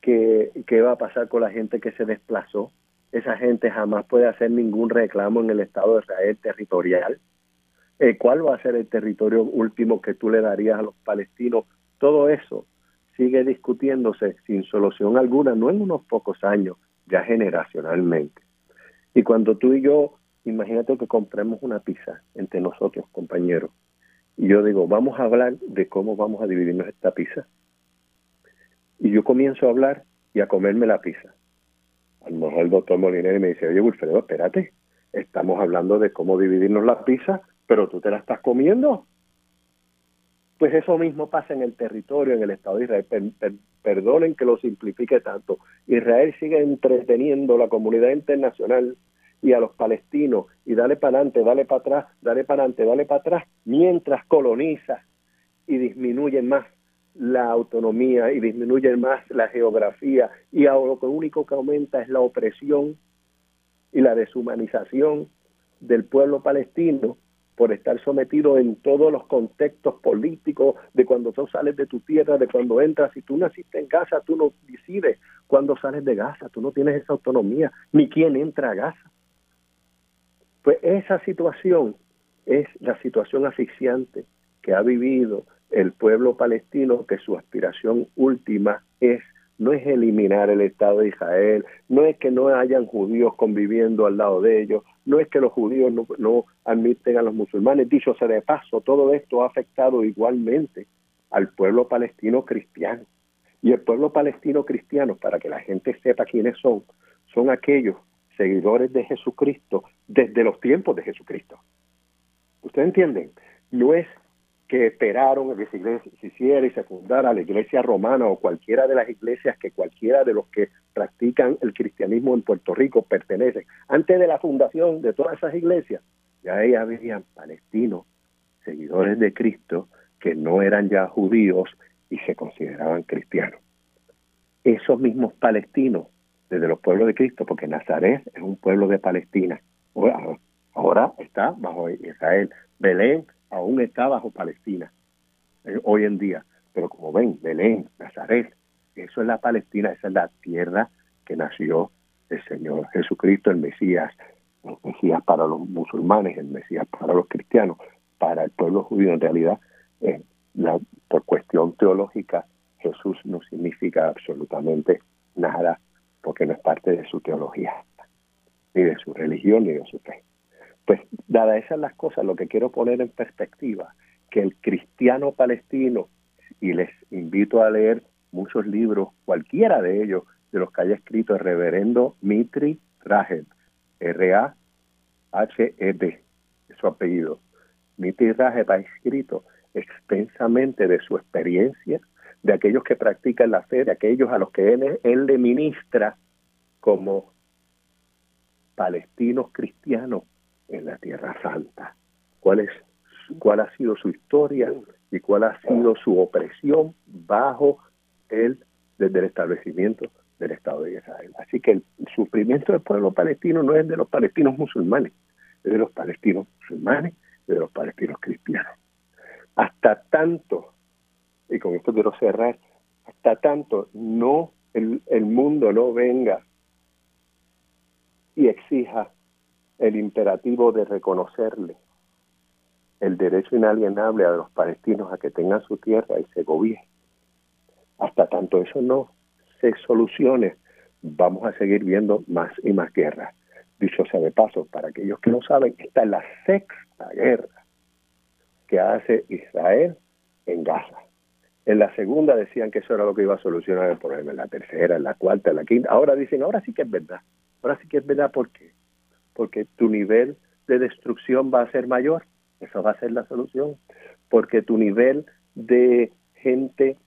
que, qué va a pasar con la gente que se desplazó. Esa gente jamás puede hacer ningún reclamo en el Estado de Israel territorial. Eh, ¿Cuál va a ser el territorio último que tú le darías a los palestinos? Todo eso sigue discutiéndose sin solución alguna, no en unos pocos años, ya generacionalmente. Y cuando tú y yo, imagínate que compremos una pizza entre nosotros, compañeros, y yo digo, vamos a hablar de cómo vamos a dividirnos esta pizza. Y yo comienzo a hablar y a comerme la pizza. A lo mejor el doctor Molinero me dice, oye, Wilfredo, espérate, estamos hablando de cómo dividirnos la pizza, pero tú te la estás comiendo. Pues eso mismo pasa en el territorio, en el Estado de Israel. perdonen que lo simplifique tanto. Israel sigue entreteniendo la comunidad internacional y a los palestinos y dale para adelante, dale para atrás, dale para adelante, dale para atrás, mientras coloniza y disminuye más la autonomía y disminuye más la geografía y lo único que aumenta es la opresión y la deshumanización del pueblo palestino por estar sometido en todos los contextos políticos de cuando tú sales de tu tierra, de cuando entras. Si tú naciste en Gaza, tú no decides cuándo sales de Gaza, tú no tienes esa autonomía, ni quién entra a Gaza. Pues esa situación es la situación asfixiante que ha vivido el pueblo palestino que su aspiración última es no es eliminar el Estado de Israel, no es que no hayan judíos conviviendo al lado de ellos, no es que los judíos no, admiten a los musulmanes. Dicho sea de paso, todo esto ha afectado igualmente al pueblo palestino cristiano. Y el pueblo palestino cristiano, para que la gente sepa quiénes son, son aquellos seguidores de Jesucristo desde los tiempos de Jesucristo. ¿Ustedes entienden? No es que esperaron que se hiciera y se fundara la iglesia romana o cualquiera de las iglesias que cualquiera de los que practican el cristianismo en Puerto Rico pertenecen. Antes de la fundación de todas esas iglesias, ya ahí habían palestinos, seguidores de Cristo, que no eran ya judíos y se consideraban cristianos. Esos mismos palestinos, desde los pueblos de Cristo, porque Nazaret es un pueblo de Palestina, ahora está bajo Israel. Belén aún está bajo Palestina eh, hoy en día. Pero como ven, Belén, Nazaret, eso es la Palestina, esa es la tierra que nació el Señor Jesucristo, el Mesías, el Mesías para los musulmanes, el Mesías para los cristianos, para el pueblo judío. En realidad, eh, la, por cuestión teológica, Jesús no significa absolutamente nada porque no es parte de su teología, ni de su religión, ni de su fe. Pues, dadas esas las cosas, lo que quiero poner en perspectiva, que el cristiano palestino, y les invito a leer muchos libros, cualquiera de ellos, de los que haya escrito el reverendo Mitri Rahed, R-A-H-E-D, su apellido. mi tiraje va escrito extensamente de su experiencia, de aquellos que practican la fe, de aquellos a los que él, él le ministra como palestinos cristianos en la Tierra Santa. ¿Cuál, es, cuál ha sido su historia y cuál ha sido su opresión bajo el, desde el establecimiento del Estado de Israel. Así que el sufrimiento del pueblo palestino no es de los palestinos musulmanes, es de los palestinos musulmanes de los palestinos cristianos. Hasta tanto, y con esto quiero cerrar, hasta tanto no el, el mundo no venga y exija el imperativo de reconocerle el derecho inalienable a los palestinos a que tengan su tierra y se gobierne. Hasta tanto eso no se solucione, vamos a seguir viendo más y más guerras. Dicho sea de paso, para aquellos que no saben, esta es la sexta guerra que hace Israel en Gaza. En la segunda decían que eso era lo que iba a solucionar el problema, en la tercera, en la cuarta, en la quinta. Ahora dicen, ahora sí que es verdad. Ahora sí que es verdad, ¿por qué? Porque tu nivel de destrucción va a ser mayor eso va a ser la solución, porque tu nivel de gente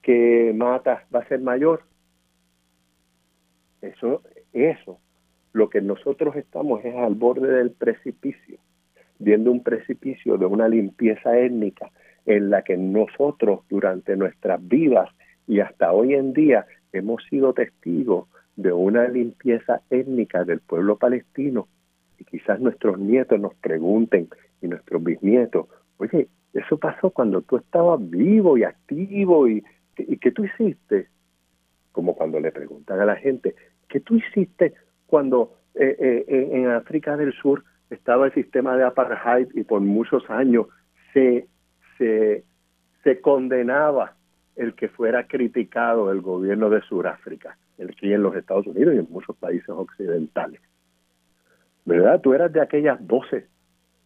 que mata va a ser mayor. Eso, eso, lo que nosotros estamos es al borde del precipicio, viendo un precipicio de una limpieza étnica en la que nosotros durante nuestras vidas y hasta hoy en día hemos sido testigos de una limpieza étnica del pueblo palestino y quizás nuestros nietos nos pregunten y nuestros bisnietos, oye, eso pasó cuando tú estabas vivo y activo y, y ¿qué tú hiciste? Como cuando le preguntan a la gente, ¿qué tú hiciste cuando eh, eh, en África del Sur estaba el sistema de apartheid y por muchos años se, se, se condenaba el que fuera criticado el gobierno de Sudáfrica, el en los Estados Unidos y en muchos países occidentales. ¿verdad? Tú eras de aquellas voces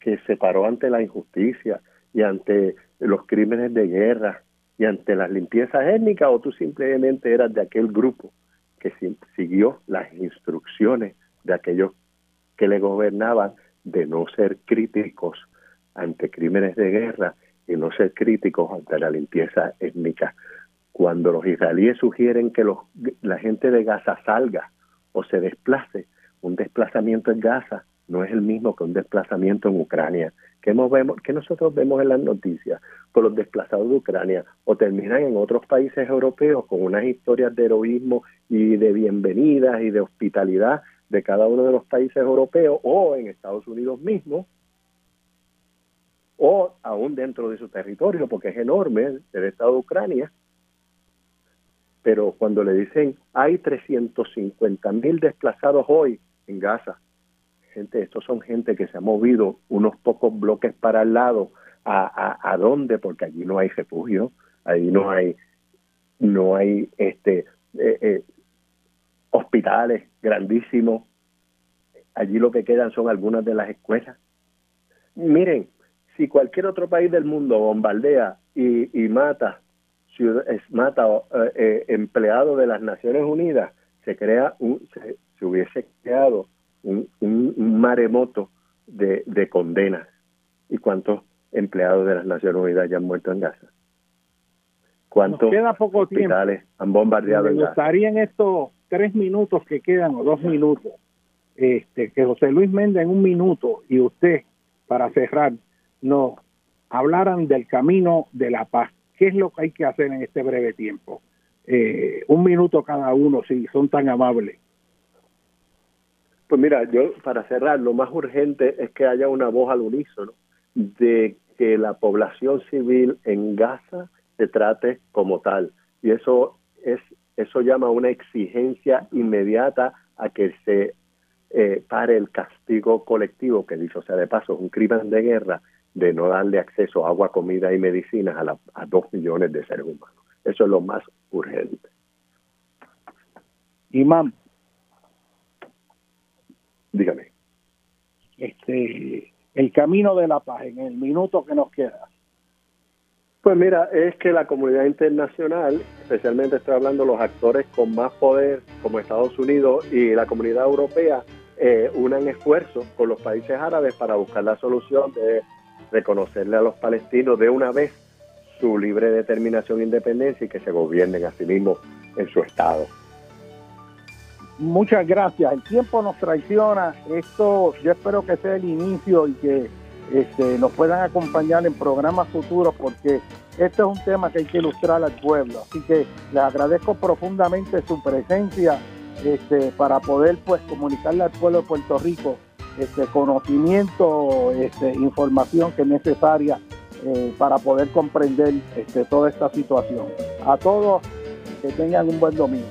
que se paró ante la injusticia y ante los crímenes de guerra y ante las limpiezas étnicas o tú simplemente eras de aquel grupo que siguió las instrucciones de aquellos que le gobernaban de no ser críticos ante crímenes de guerra y no ser críticos ante la limpieza étnica. Cuando los israelíes sugieren que los, la gente de Gaza salga o se desplace, un desplazamiento en Gaza no es el mismo que un desplazamiento en Ucrania. ¿Qué, vemos, que nosotros vemos en las noticias? Por los desplazados de Ucrania o terminan en otros países europeos con unas historias de heroísmo y de bienvenidas y de hospitalidad de cada uno de los países europeos o en Estados Unidos mismo o aún dentro de su territorio porque es enorme el Estado de Ucrania pero cuando le dicen hay 350 mil desplazados hoy en Gaza. Gente, estos son gente que se ha movido unos pocos bloques para el lado. ¿A, a, dónde? Porque allí no hay refugio, allí no hay, no hay este eh, eh, hospitales grandísimos. Allí lo que quedan son algunas de las escuelas. Miren, si cualquier otro país del mundo bombardea y, y mata mata eh, empleados de las Naciones Unidas, se crea un, se hubiese creado un, maremoto de, de condenas. ¿Y cuántos empleados de las Naciones Unidas ya han muerto en Gaza? ¿Cuántos queda poco hospitales han bombardeado en Gaza? Me gustaría en estos tres minutos que quedan, o dos minutos, este, que José Luis Méndez en un minuto y usted, para cerrar, nos hablaran del camino de la paz. ¿Qué es lo que hay que hacer en este breve tiempo? Eh, un minuto cada uno, si son tan amables. Pues mira, yo para cerrar, lo más urgente es que haya una voz al unísono de que la población civil en Gaza se trate como tal. Y eso es eso llama una exigencia inmediata a que se eh, pare el castigo colectivo, que dicho sea de paso, es un crimen de guerra de no darle acceso a agua, comida y medicinas a, a dos millones de seres humanos. Eso es lo más urgente. Imam, Dígame. Este, el camino de la paz en el minuto que nos queda. Pues mira, es que la comunidad internacional, especialmente estoy hablando los actores con más poder como Estados Unidos y la comunidad europea, eh, unan esfuerzos con los países árabes para buscar la solución de reconocerle a los palestinos de una vez su libre determinación e independencia y que se gobiernen a sí mismos en su estado. Muchas gracias. El tiempo nos traiciona. Esto yo espero que sea el inicio y que este, nos puedan acompañar en programas futuros porque este es un tema que hay que ilustrar al pueblo. Así que les agradezco profundamente su presencia este, para poder pues comunicarle al pueblo de Puerto Rico este conocimiento, este, información que es necesaria eh, para poder comprender este, toda esta situación. A todos que tengan un buen domingo.